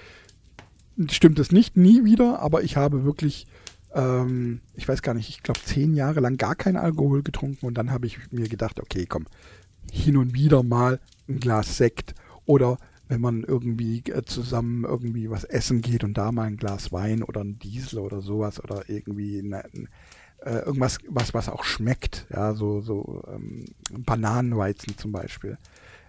stimmt es nicht, nie wieder, aber ich habe wirklich, ähm, ich weiß gar nicht, ich glaube zehn Jahre lang gar keinen Alkohol getrunken und dann habe ich mir gedacht, okay, komm, hin und wieder mal ein Glas Sekt oder wenn man irgendwie äh, zusammen irgendwie was essen geht und da mal ein Glas Wein oder ein Diesel oder sowas oder irgendwie eine, äh, irgendwas, was, was auch schmeckt, ja, so, so ähm, Bananenweizen zum Beispiel.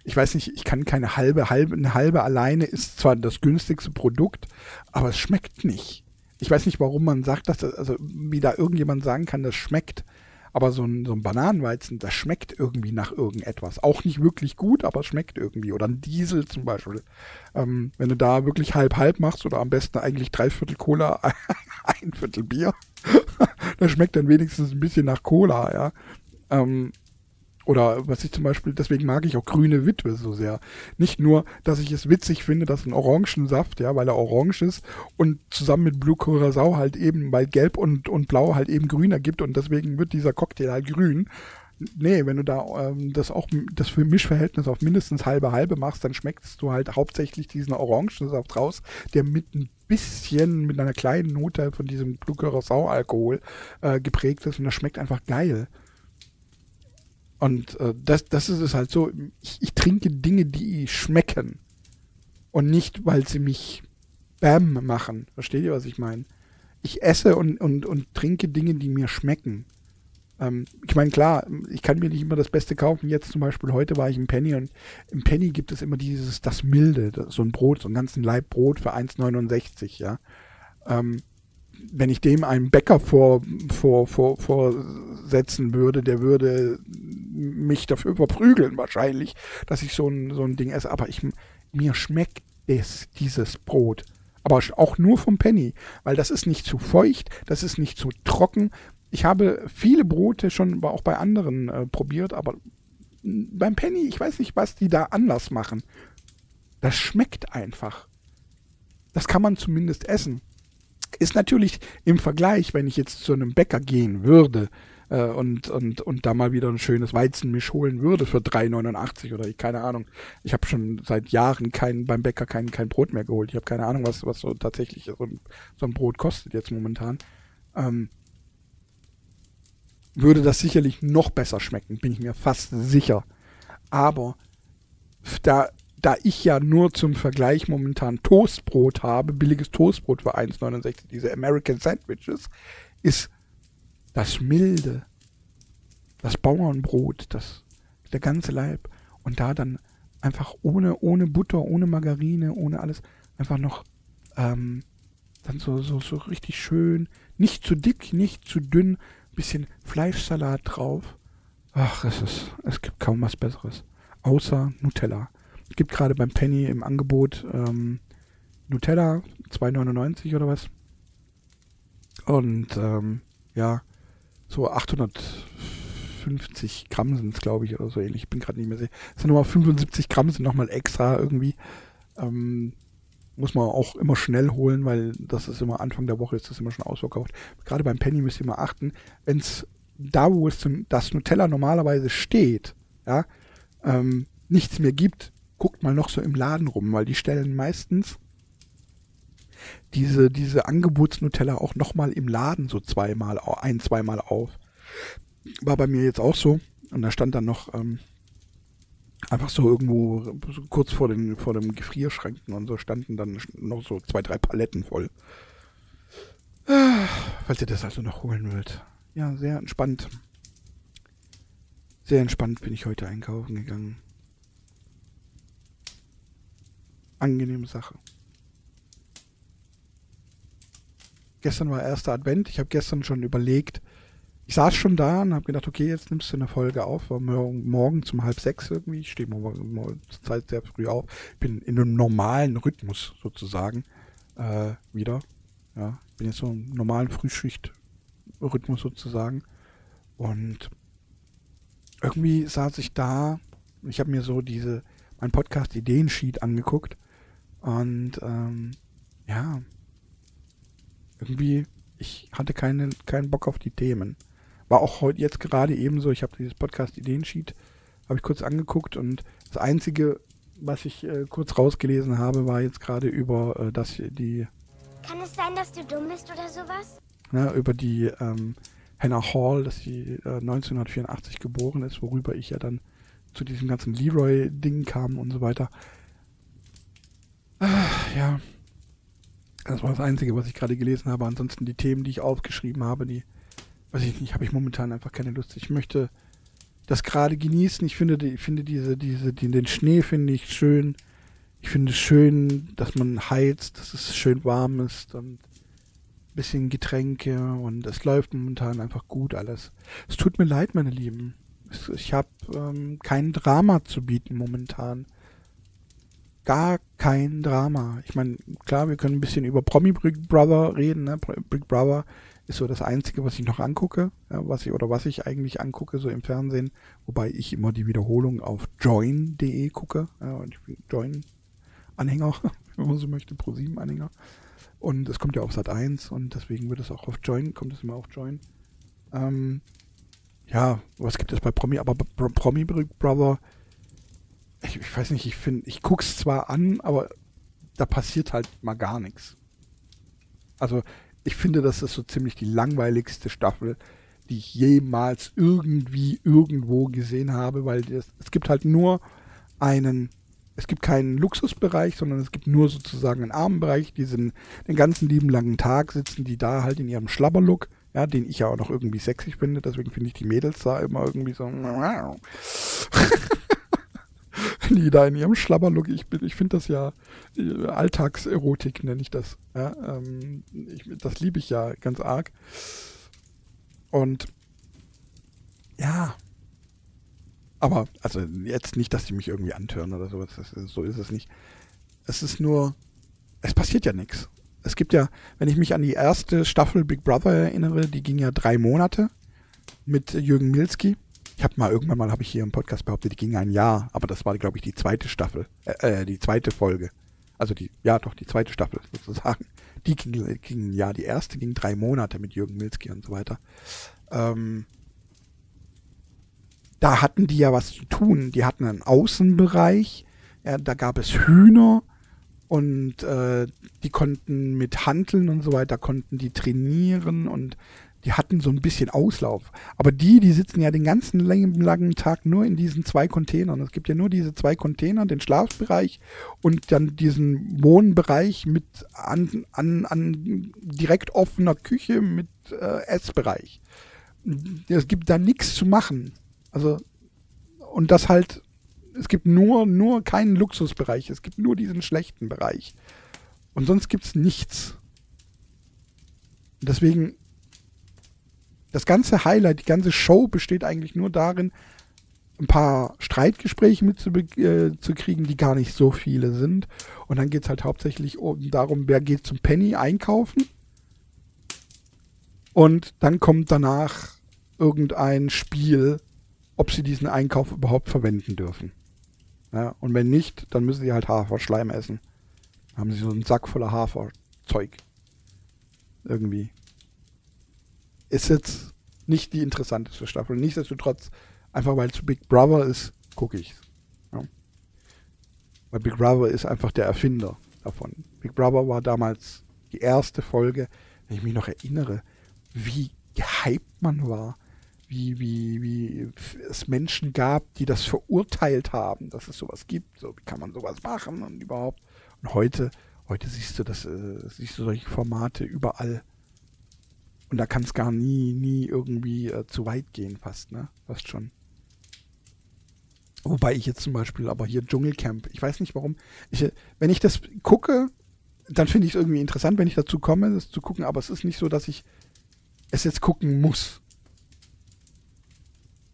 Ich weiß nicht, ich kann keine halbe, halbe, eine halbe alleine ist zwar das günstigste Produkt, aber es schmeckt nicht. Ich weiß nicht, warum man sagt, dass, also wie da irgendjemand sagen kann, das schmeckt. Aber so ein, so ein Bananenweizen, das schmeckt irgendwie nach irgendetwas. Auch nicht wirklich gut, aber es schmeckt irgendwie. Oder ein Diesel zum Beispiel. Ähm, wenn du da wirklich halb-halb machst oder am besten eigentlich drei Viertel Cola, ein Viertel Bier, das schmeckt dann wenigstens ein bisschen nach Cola, ja. Ähm, oder was ich zum Beispiel, deswegen mag ich auch grüne Witwe so sehr. Nicht nur, dass ich es witzig finde, dass ein Orangensaft, ja, weil er orange ist und zusammen mit Blue Curacao halt eben, weil gelb und, und blau halt eben grüner gibt und deswegen wird dieser Cocktail halt grün. Nee, wenn du da ähm, das auch das für Mischverhältnis auf mindestens halbe halbe machst, dann schmeckst du halt hauptsächlich diesen Orangensaft raus, der mit ein bisschen, mit einer kleinen Note von diesem Blue Curacao Alkohol äh, geprägt ist und das schmeckt einfach geil. Und äh, das, das ist es halt so. Ich, ich trinke Dinge, die schmecken. Und nicht, weil sie mich Bam machen. Versteht ihr, was ich meine? Ich esse und, und, und trinke Dinge, die mir schmecken. Ähm, ich meine, klar, ich kann mir nicht immer das Beste kaufen. Jetzt zum Beispiel, heute war ich im Penny und im Penny gibt es immer dieses, das Milde, so ein Brot, so einen ganzen Leib Brot für 1,69, ja. Ähm, wenn ich dem einen Bäcker vor, vor, vor, vorsetzen würde, der würde mich dafür verprügeln wahrscheinlich, dass ich so ein, so ein Ding esse. Aber ich, mir schmeckt es, dieses Brot. Aber auch nur vom Penny, weil das ist nicht zu feucht, das ist nicht zu trocken. Ich habe viele Brote schon auch bei anderen äh, probiert, aber beim Penny, ich weiß nicht, was die da anders machen. Das schmeckt einfach. Das kann man zumindest essen. Ist natürlich im Vergleich, wenn ich jetzt zu einem Bäcker gehen würde äh, und, und, und da mal wieder ein schönes Weizenmisch holen würde für 3,89 oder ich, keine Ahnung. Ich habe schon seit Jahren kein, beim Bäcker kein, kein Brot mehr geholt. Ich habe keine Ahnung, was, was so tatsächlich so ein, so ein Brot kostet jetzt momentan. Ähm, würde das sicherlich noch besser schmecken, bin ich mir fast sicher. Aber da da ich ja nur zum Vergleich momentan Toastbrot habe, billiges Toastbrot für 1,69, diese American Sandwiches, ist das milde, das Bauernbrot, das, der ganze Leib und da dann einfach ohne, ohne Butter, ohne Margarine, ohne alles, einfach noch ähm, dann so, so, so richtig schön, nicht zu dick, nicht zu dünn, bisschen Fleischsalat drauf. Ach, es ist, es gibt kaum was Besseres. Außer Nutella gibt gerade beim Penny im Angebot ähm, Nutella, 2,99 oder was. Und ähm, ja, so 850 Gramm sind es, glaube ich, oder so ähnlich. Ich bin gerade nicht mehr sicher. Es sind nochmal 75 Gramm, sind nochmal extra irgendwie. Ähm, muss man auch immer schnell holen, weil das ist immer Anfang der Woche, ist das immer schon ausverkauft. Gerade beim Penny müsst ihr mal achten, wenn es da, wo es zum, das Nutella normalerweise steht, ja, ähm, nichts mehr gibt, guckt mal noch so im Laden rum, weil die stellen meistens diese, diese Angebotsnutella auch nochmal im Laden so zweimal, ein, zweimal auf. War bei mir jetzt auch so. Und da stand dann noch ähm, einfach so irgendwo so kurz vor den, vor dem Gefrierschränken und so standen dann noch so zwei, drei Paletten voll. Ah, falls ihr das also noch holen wollt. Ja, sehr entspannt. Sehr entspannt bin ich heute einkaufen gegangen. angenehme Sache. Gestern war erster Advent. Ich habe gestern schon überlegt, ich saß schon da und habe gedacht, okay, jetzt nimmst du eine Folge auf. War morgen, morgen zum halb sechs irgendwie. Ich stehe morgen, morgen zur Zeit sehr früh auf. Bin in einem normalen Rhythmus sozusagen äh, wieder. Ja, bin jetzt so im normalen Frühschicht-Rhythmus sozusagen. Und irgendwie saß ich da. Ich habe mir so diese, mein Podcast-Ideensheet angeguckt. Und ähm, ja, irgendwie, ich hatte keinen, keinen Bock auf die Themen. War auch heute jetzt gerade ebenso. Ich habe dieses Podcast-Ideensheet, habe ich kurz angeguckt und das Einzige, was ich äh, kurz rausgelesen habe, war jetzt gerade über äh, das die. Kann es sein, dass du dumm bist oder sowas? Ne, über die ähm, Hannah Hall, dass sie äh, 1984 geboren ist, worüber ich ja dann zu diesem ganzen Leroy-Ding kam und so weiter. Ah, ja. Das war das Einzige, was ich gerade gelesen habe. Ansonsten die Themen, die ich aufgeschrieben habe, die weiß ich nicht, habe ich momentan einfach keine Lust. Ich möchte das gerade genießen. Ich finde, ich finde diese, diese, die, den Schnee finde ich schön. Ich finde es schön, dass man heizt, dass es schön warm ist und ein bisschen Getränke und es läuft momentan einfach gut alles. Es tut mir leid, meine Lieben. Ich habe ähm, kein Drama zu bieten momentan. Gar kein Drama. Ich meine, klar, wir können ein bisschen über Promi Big Brother reden. Ne? Big Brother ist so das Einzige, was ich noch angucke, ja, was ich oder was ich eigentlich angucke, so im Fernsehen, wobei ich immer die Wiederholung auf join.de gucke. Ja, und ich bin Join-Anhänger, wenn man so möchte, Pro7-Anhänger. Und es kommt ja auf Sat 1 und deswegen wird es auch auf Join, kommt es immer auf Join. Ähm, ja, was gibt es bei Promi? Aber Promi Big Brother, ich, ich weiß nicht, ich finde, ich gucke es zwar an, aber da passiert halt mal gar nichts. Also ich finde, das ist so ziemlich die langweiligste Staffel, die ich jemals irgendwie irgendwo gesehen habe, weil das, es gibt halt nur einen, es gibt keinen Luxusbereich, sondern es gibt nur sozusagen einen Armenbereich, die sind den ganzen lieben langen Tag sitzen die da halt in ihrem Schlabberlook, ja, den ich ja auch noch irgendwie sexy finde, deswegen finde ich die Mädels da immer irgendwie so die da in ihrem Schlabberlook, ich, ich finde das ja äh, Alltagserotik, nenne ich das. Ja, ähm, ich, das liebe ich ja ganz arg. Und ja, aber, also jetzt nicht, dass die mich irgendwie antören oder sowas, ist, so ist es nicht. Es ist nur, es passiert ja nichts. Es gibt ja, wenn ich mich an die erste Staffel Big Brother erinnere, die ging ja drei Monate mit Jürgen Milski. Ich habe mal irgendwann mal habe ich hier im Podcast behauptet, die ging ein Jahr, aber das war glaube ich die zweite Staffel, äh, äh, die zweite Folge. Also die, ja doch, die zweite Staffel sozusagen. Die ging, ging ja, die erste ging drei Monate mit Jürgen Milski und so weiter. Ähm, da hatten die ja was zu tun. Die hatten einen Außenbereich, ja, da gab es Hühner und äh, die konnten mit Hanteln und so weiter, konnten die trainieren und die hatten so ein bisschen Auslauf. Aber die, die sitzen ja den ganzen langen, Tag nur in diesen zwei Containern. Es gibt ja nur diese zwei Container, den Schlafbereich und dann diesen Wohnbereich mit an, an, an direkt offener Küche mit äh, Essbereich. Es gibt da nichts zu machen. Also, und das halt, es gibt nur, nur keinen Luxusbereich. Es gibt nur diesen schlechten Bereich. Und sonst gibt es nichts. Deswegen das ganze Highlight, die ganze Show besteht eigentlich nur darin, ein paar Streitgespräche mitzukriegen, äh, die gar nicht so viele sind. Und dann geht es halt hauptsächlich um, darum, wer geht zum Penny einkaufen. Und dann kommt danach irgendein Spiel, ob sie diesen Einkauf überhaupt verwenden dürfen. Ja, und wenn nicht, dann müssen sie halt Haferschleim essen. Dann haben sie so einen Sack voller Haferzeug. Irgendwie ist jetzt nicht die interessanteste Staffel. Nichtsdestotrotz, einfach weil es Big Brother ist, gucke ich ja. Weil Big Brother ist einfach der Erfinder davon. Big Brother war damals die erste Folge, wenn ich mich noch erinnere, wie gehypt man war, wie, wie, wie es Menschen gab, die das verurteilt haben, dass es sowas gibt. So, wie kann man sowas machen und überhaupt. Und heute, heute siehst du das, äh, siehst du solche Formate überall. Und da kann es gar nie, nie irgendwie äh, zu weit gehen, fast, ne? Fast schon. Wobei ich jetzt zum Beispiel aber hier Dschungelcamp, ich weiß nicht warum, ich, wenn ich das gucke, dann finde ich es irgendwie interessant, wenn ich dazu komme, das zu gucken, aber es ist nicht so, dass ich es jetzt gucken muss.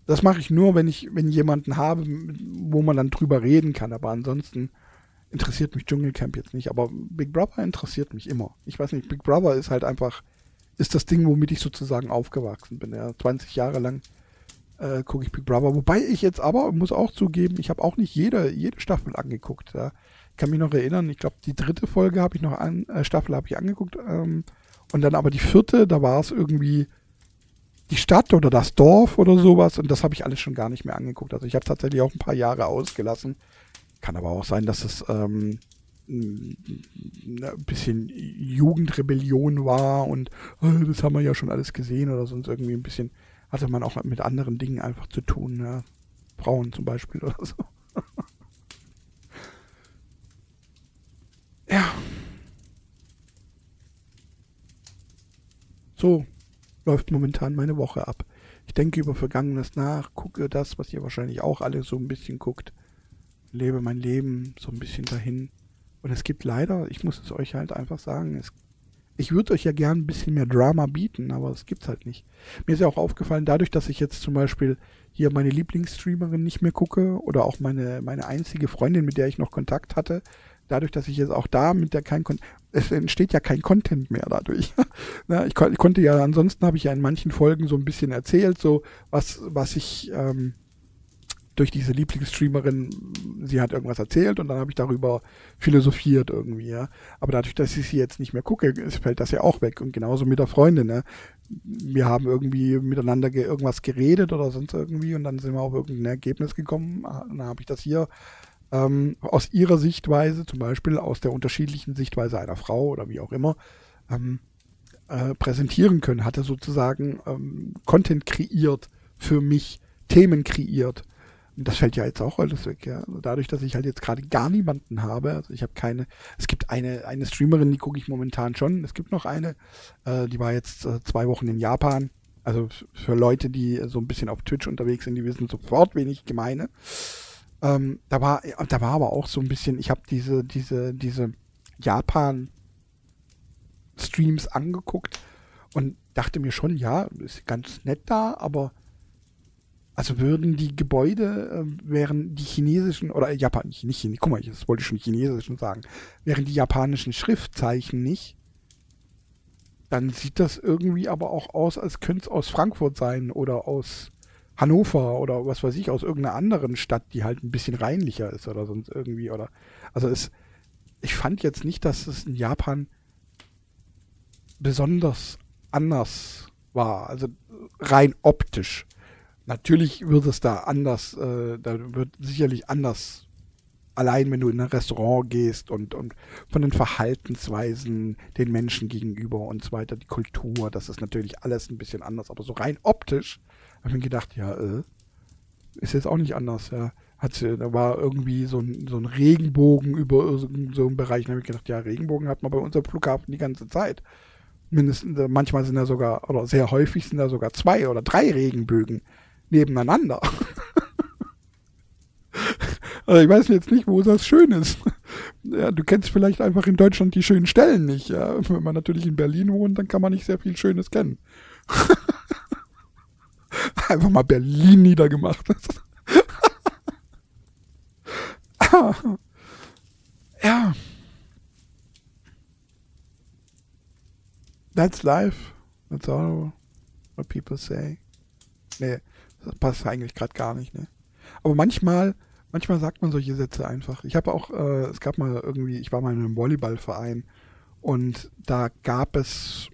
Das mache ich nur, wenn ich, wenn jemanden habe, wo man dann drüber reden kann. Aber ansonsten interessiert mich Dschungelcamp jetzt nicht. Aber Big Brother interessiert mich immer. Ich weiß nicht, Big Brother ist halt einfach, ist das Ding, womit ich sozusagen aufgewachsen bin. Ja, 20 Jahre lang äh, gucke ich Big Brother. Wobei ich jetzt aber, muss auch zugeben, ich habe auch nicht jede, jede Staffel angeguckt. Ja. Ich kann mich noch erinnern, ich glaube, die dritte Folge habe ich noch an, äh, Staffel habe ich angeguckt. Ähm, und dann aber die vierte, da war es irgendwie die Stadt oder das Dorf oder sowas und das habe ich alles schon gar nicht mehr angeguckt. Also ich habe tatsächlich auch ein paar Jahre ausgelassen. Kann aber auch sein, dass es ähm, ein bisschen Jugendrebellion war und oh, das haben wir ja schon alles gesehen oder sonst irgendwie ein bisschen hatte man auch mit anderen Dingen einfach zu tun. Ja. Frauen zum Beispiel oder so. ja. So läuft momentan meine Woche ab. Ich denke über Vergangenes nach, gucke das, was ihr wahrscheinlich auch alle so ein bisschen guckt, lebe mein Leben so ein bisschen dahin. Und es gibt leider, ich muss es euch halt einfach sagen, es, ich würde euch ja gern ein bisschen mehr Drama bieten, aber es gibt's halt nicht. Mir ist ja auch aufgefallen, dadurch, dass ich jetzt zum Beispiel hier meine Lieblingsstreamerin nicht mehr gucke oder auch meine, meine einzige Freundin, mit der ich noch Kontakt hatte, dadurch, dass ich jetzt auch da mit der kein Kon es entsteht ja kein Content mehr dadurch. Na, ich, kon ich, konnte ja, ansonsten habe ich ja in manchen Folgen so ein bisschen erzählt, so was, was ich ähm, durch diese Lieblingsstreamerin, sie hat irgendwas erzählt und dann habe ich darüber philosophiert irgendwie, ja. Aber dadurch, dass ich sie jetzt nicht mehr gucke, fällt das ja auch weg. Und genauso mit der Freundin, ne? Wir haben irgendwie miteinander ge irgendwas geredet oder sonst irgendwie und dann sind wir auf irgendein Ergebnis gekommen. Dann habe ich das hier ähm, aus ihrer Sichtweise, zum Beispiel aus der unterschiedlichen Sichtweise einer Frau oder wie auch immer, ähm, äh, präsentieren können. Hatte sozusagen ähm, Content kreiert für mich, Themen kreiert. Das fällt ja jetzt auch alles weg, ja. Also dadurch, dass ich halt jetzt gerade gar niemanden habe, also ich habe keine, es gibt eine, eine Streamerin, die gucke ich momentan schon. Es gibt noch eine, äh, die war jetzt äh, zwei Wochen in Japan. Also für Leute, die so ein bisschen auf Twitch unterwegs sind, die wissen sofort, wen ich gemeine. Ähm, da war, da war aber auch so ein bisschen, ich habe diese, diese, diese Japan-Streams angeguckt und dachte mir schon, ja, ist ganz nett da, aber also würden die Gebäude, äh, wären die chinesischen, oder Japan, nicht Chinesisch, guck mal, das wollte ich schon chinesischen sagen, wären die japanischen Schriftzeichen nicht, dann sieht das irgendwie aber auch aus, als könnte es aus Frankfurt sein oder aus Hannover oder was weiß ich, aus irgendeiner anderen Stadt, die halt ein bisschen reinlicher ist oder sonst irgendwie, oder. Also es, ich fand jetzt nicht, dass es in Japan besonders anders war. Also rein optisch. Natürlich wird es da anders, äh, da wird sicherlich anders, allein wenn du in ein Restaurant gehst und, und von den Verhaltensweisen den Menschen gegenüber und so weiter, die Kultur, das ist natürlich alles ein bisschen anders, aber so rein optisch habe mir gedacht, ja, äh, ist jetzt auch nicht anders, ja. Hat, da war irgendwie so ein, so ein Regenbogen über so, so einen Bereich. Da habe ich gedacht, ja, Regenbogen hat man bei unserem Flughafen die ganze Zeit. Mindestens, äh, manchmal sind da sogar, oder sehr häufig sind da sogar zwei oder drei Regenbögen nebeneinander. also ich weiß jetzt nicht, wo das schön ist. Ja, du kennst vielleicht einfach in Deutschland die schönen Stellen nicht. Ja? Wenn man natürlich in Berlin wohnt, dann kann man nicht sehr viel Schönes kennen. Einfach mal Berlin niedergemacht. ja. That's life. That's all what people say. Nee, das passt eigentlich gerade gar nicht, ne? Aber manchmal, manchmal sagt man solche Sätze einfach. Ich habe auch, äh, es gab mal irgendwie, ich war mal in einem Volleyballverein und da gab es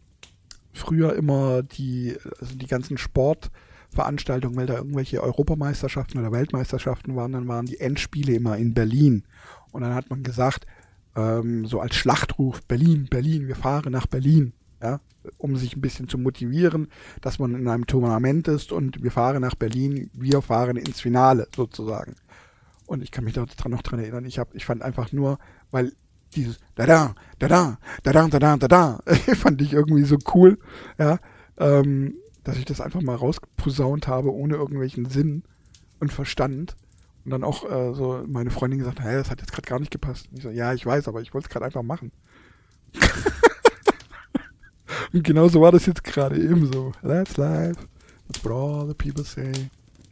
früher immer die, also die ganzen Sport, Veranstaltungen, weil da irgendwelche Europameisterschaften oder Weltmeisterschaften waren, dann waren die Endspiele immer in Berlin. Und dann hat man gesagt, ähm, so als Schlachtruf, Berlin, Berlin, wir fahren nach Berlin, ja, um sich ein bisschen zu motivieren, dass man in einem Tournament ist und wir fahren nach Berlin, wir fahren ins Finale sozusagen. Und ich kann mich da noch dran erinnern, ich, hab, ich fand einfach nur, weil dieses da da da da da da da da da fand ich irgendwie so cool, ja, ähm, dass ich das einfach mal rausposaunt habe, ohne irgendwelchen Sinn und Verstand. Und dann auch äh, so meine Freundin gesagt, hey, das hat jetzt gerade gar nicht gepasst. Und ich so, ja, ich weiß, aber ich wollte es gerade einfach machen. Und genauso war das jetzt gerade ebenso. That's life. That's what all the people say.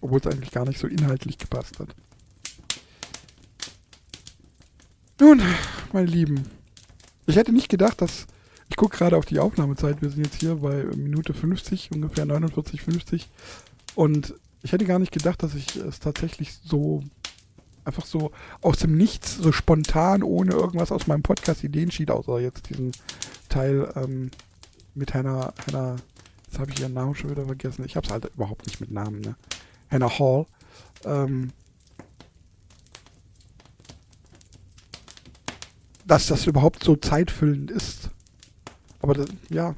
Obwohl es eigentlich gar nicht so inhaltlich gepasst hat. Nun, meine Lieben. Ich hätte nicht gedacht, dass. Ich gucke gerade auf die Aufnahmezeit. Wir sind jetzt hier bei Minute 50, ungefähr 49, 50. Und ich hätte gar nicht gedacht, dass ich es tatsächlich so einfach so aus dem Nichts, so spontan, ohne irgendwas aus meinem Podcast Ideensheet, außer jetzt diesen Teil ähm, mit Hannah, Hannah, jetzt habe ich ihren Namen schon wieder vergessen. Ich habe es halt überhaupt nicht mit Namen, ne? Hannah Hall. Ähm, dass das überhaupt so zeitfüllend ist. Aber das, ja,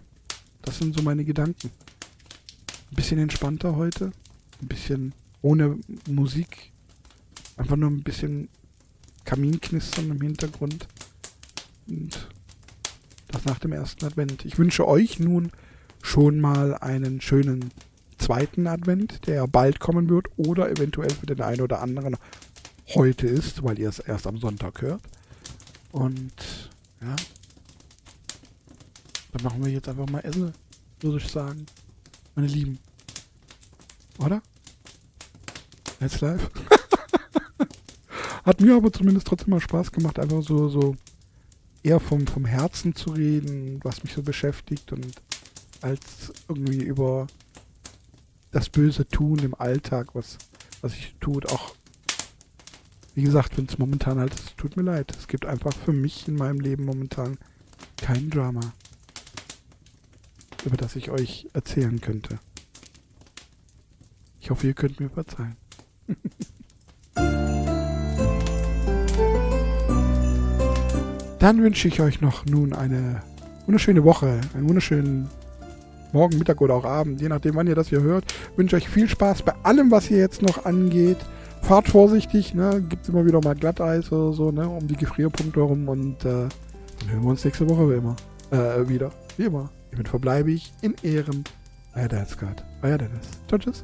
das sind so meine Gedanken. Ein bisschen entspannter heute, ein bisschen ohne Musik, einfach nur ein bisschen Kaminknistern im Hintergrund. Und das nach dem ersten Advent. Ich wünsche euch nun schon mal einen schönen zweiten Advent, der bald kommen wird oder eventuell für den einen oder anderen heute ist, weil ihr es erst am Sonntag hört. Und ja, dann machen wir jetzt einfach mal Essen, würde ich sagen. Meine Lieben. Oder? Let's live. Hat mir aber zumindest trotzdem mal Spaß gemacht, einfach so, so eher vom, vom Herzen zu reden, was mich so beschäftigt und als irgendwie über das böse Tun im Alltag, was, was ich tut, auch wie gesagt, wenn es momentan halt, es tut mir leid. Es gibt einfach für mich in meinem Leben momentan kein Drama, über das ich euch erzählen könnte. Ich hoffe, ihr könnt mir verzeihen. Dann wünsche ich euch noch nun eine wunderschöne Woche, einen wunderschönen Morgen, Mittag oder auch Abend, je nachdem, wann ihr das hier hört. Ich wünsche euch viel Spaß bei allem, was hier jetzt noch angeht. Fahrt vorsichtig, ne? Gibt es immer wieder mal Glatteis oder so, ne? Um die Gefrierpunkte herum und äh, dann hören wir uns nächste Woche wie immer. Äh, wieder. Wie immer. Hiermit verbleibe ich in Ehren. Euer Dad's Euer Dennis. Ciao, tschüss.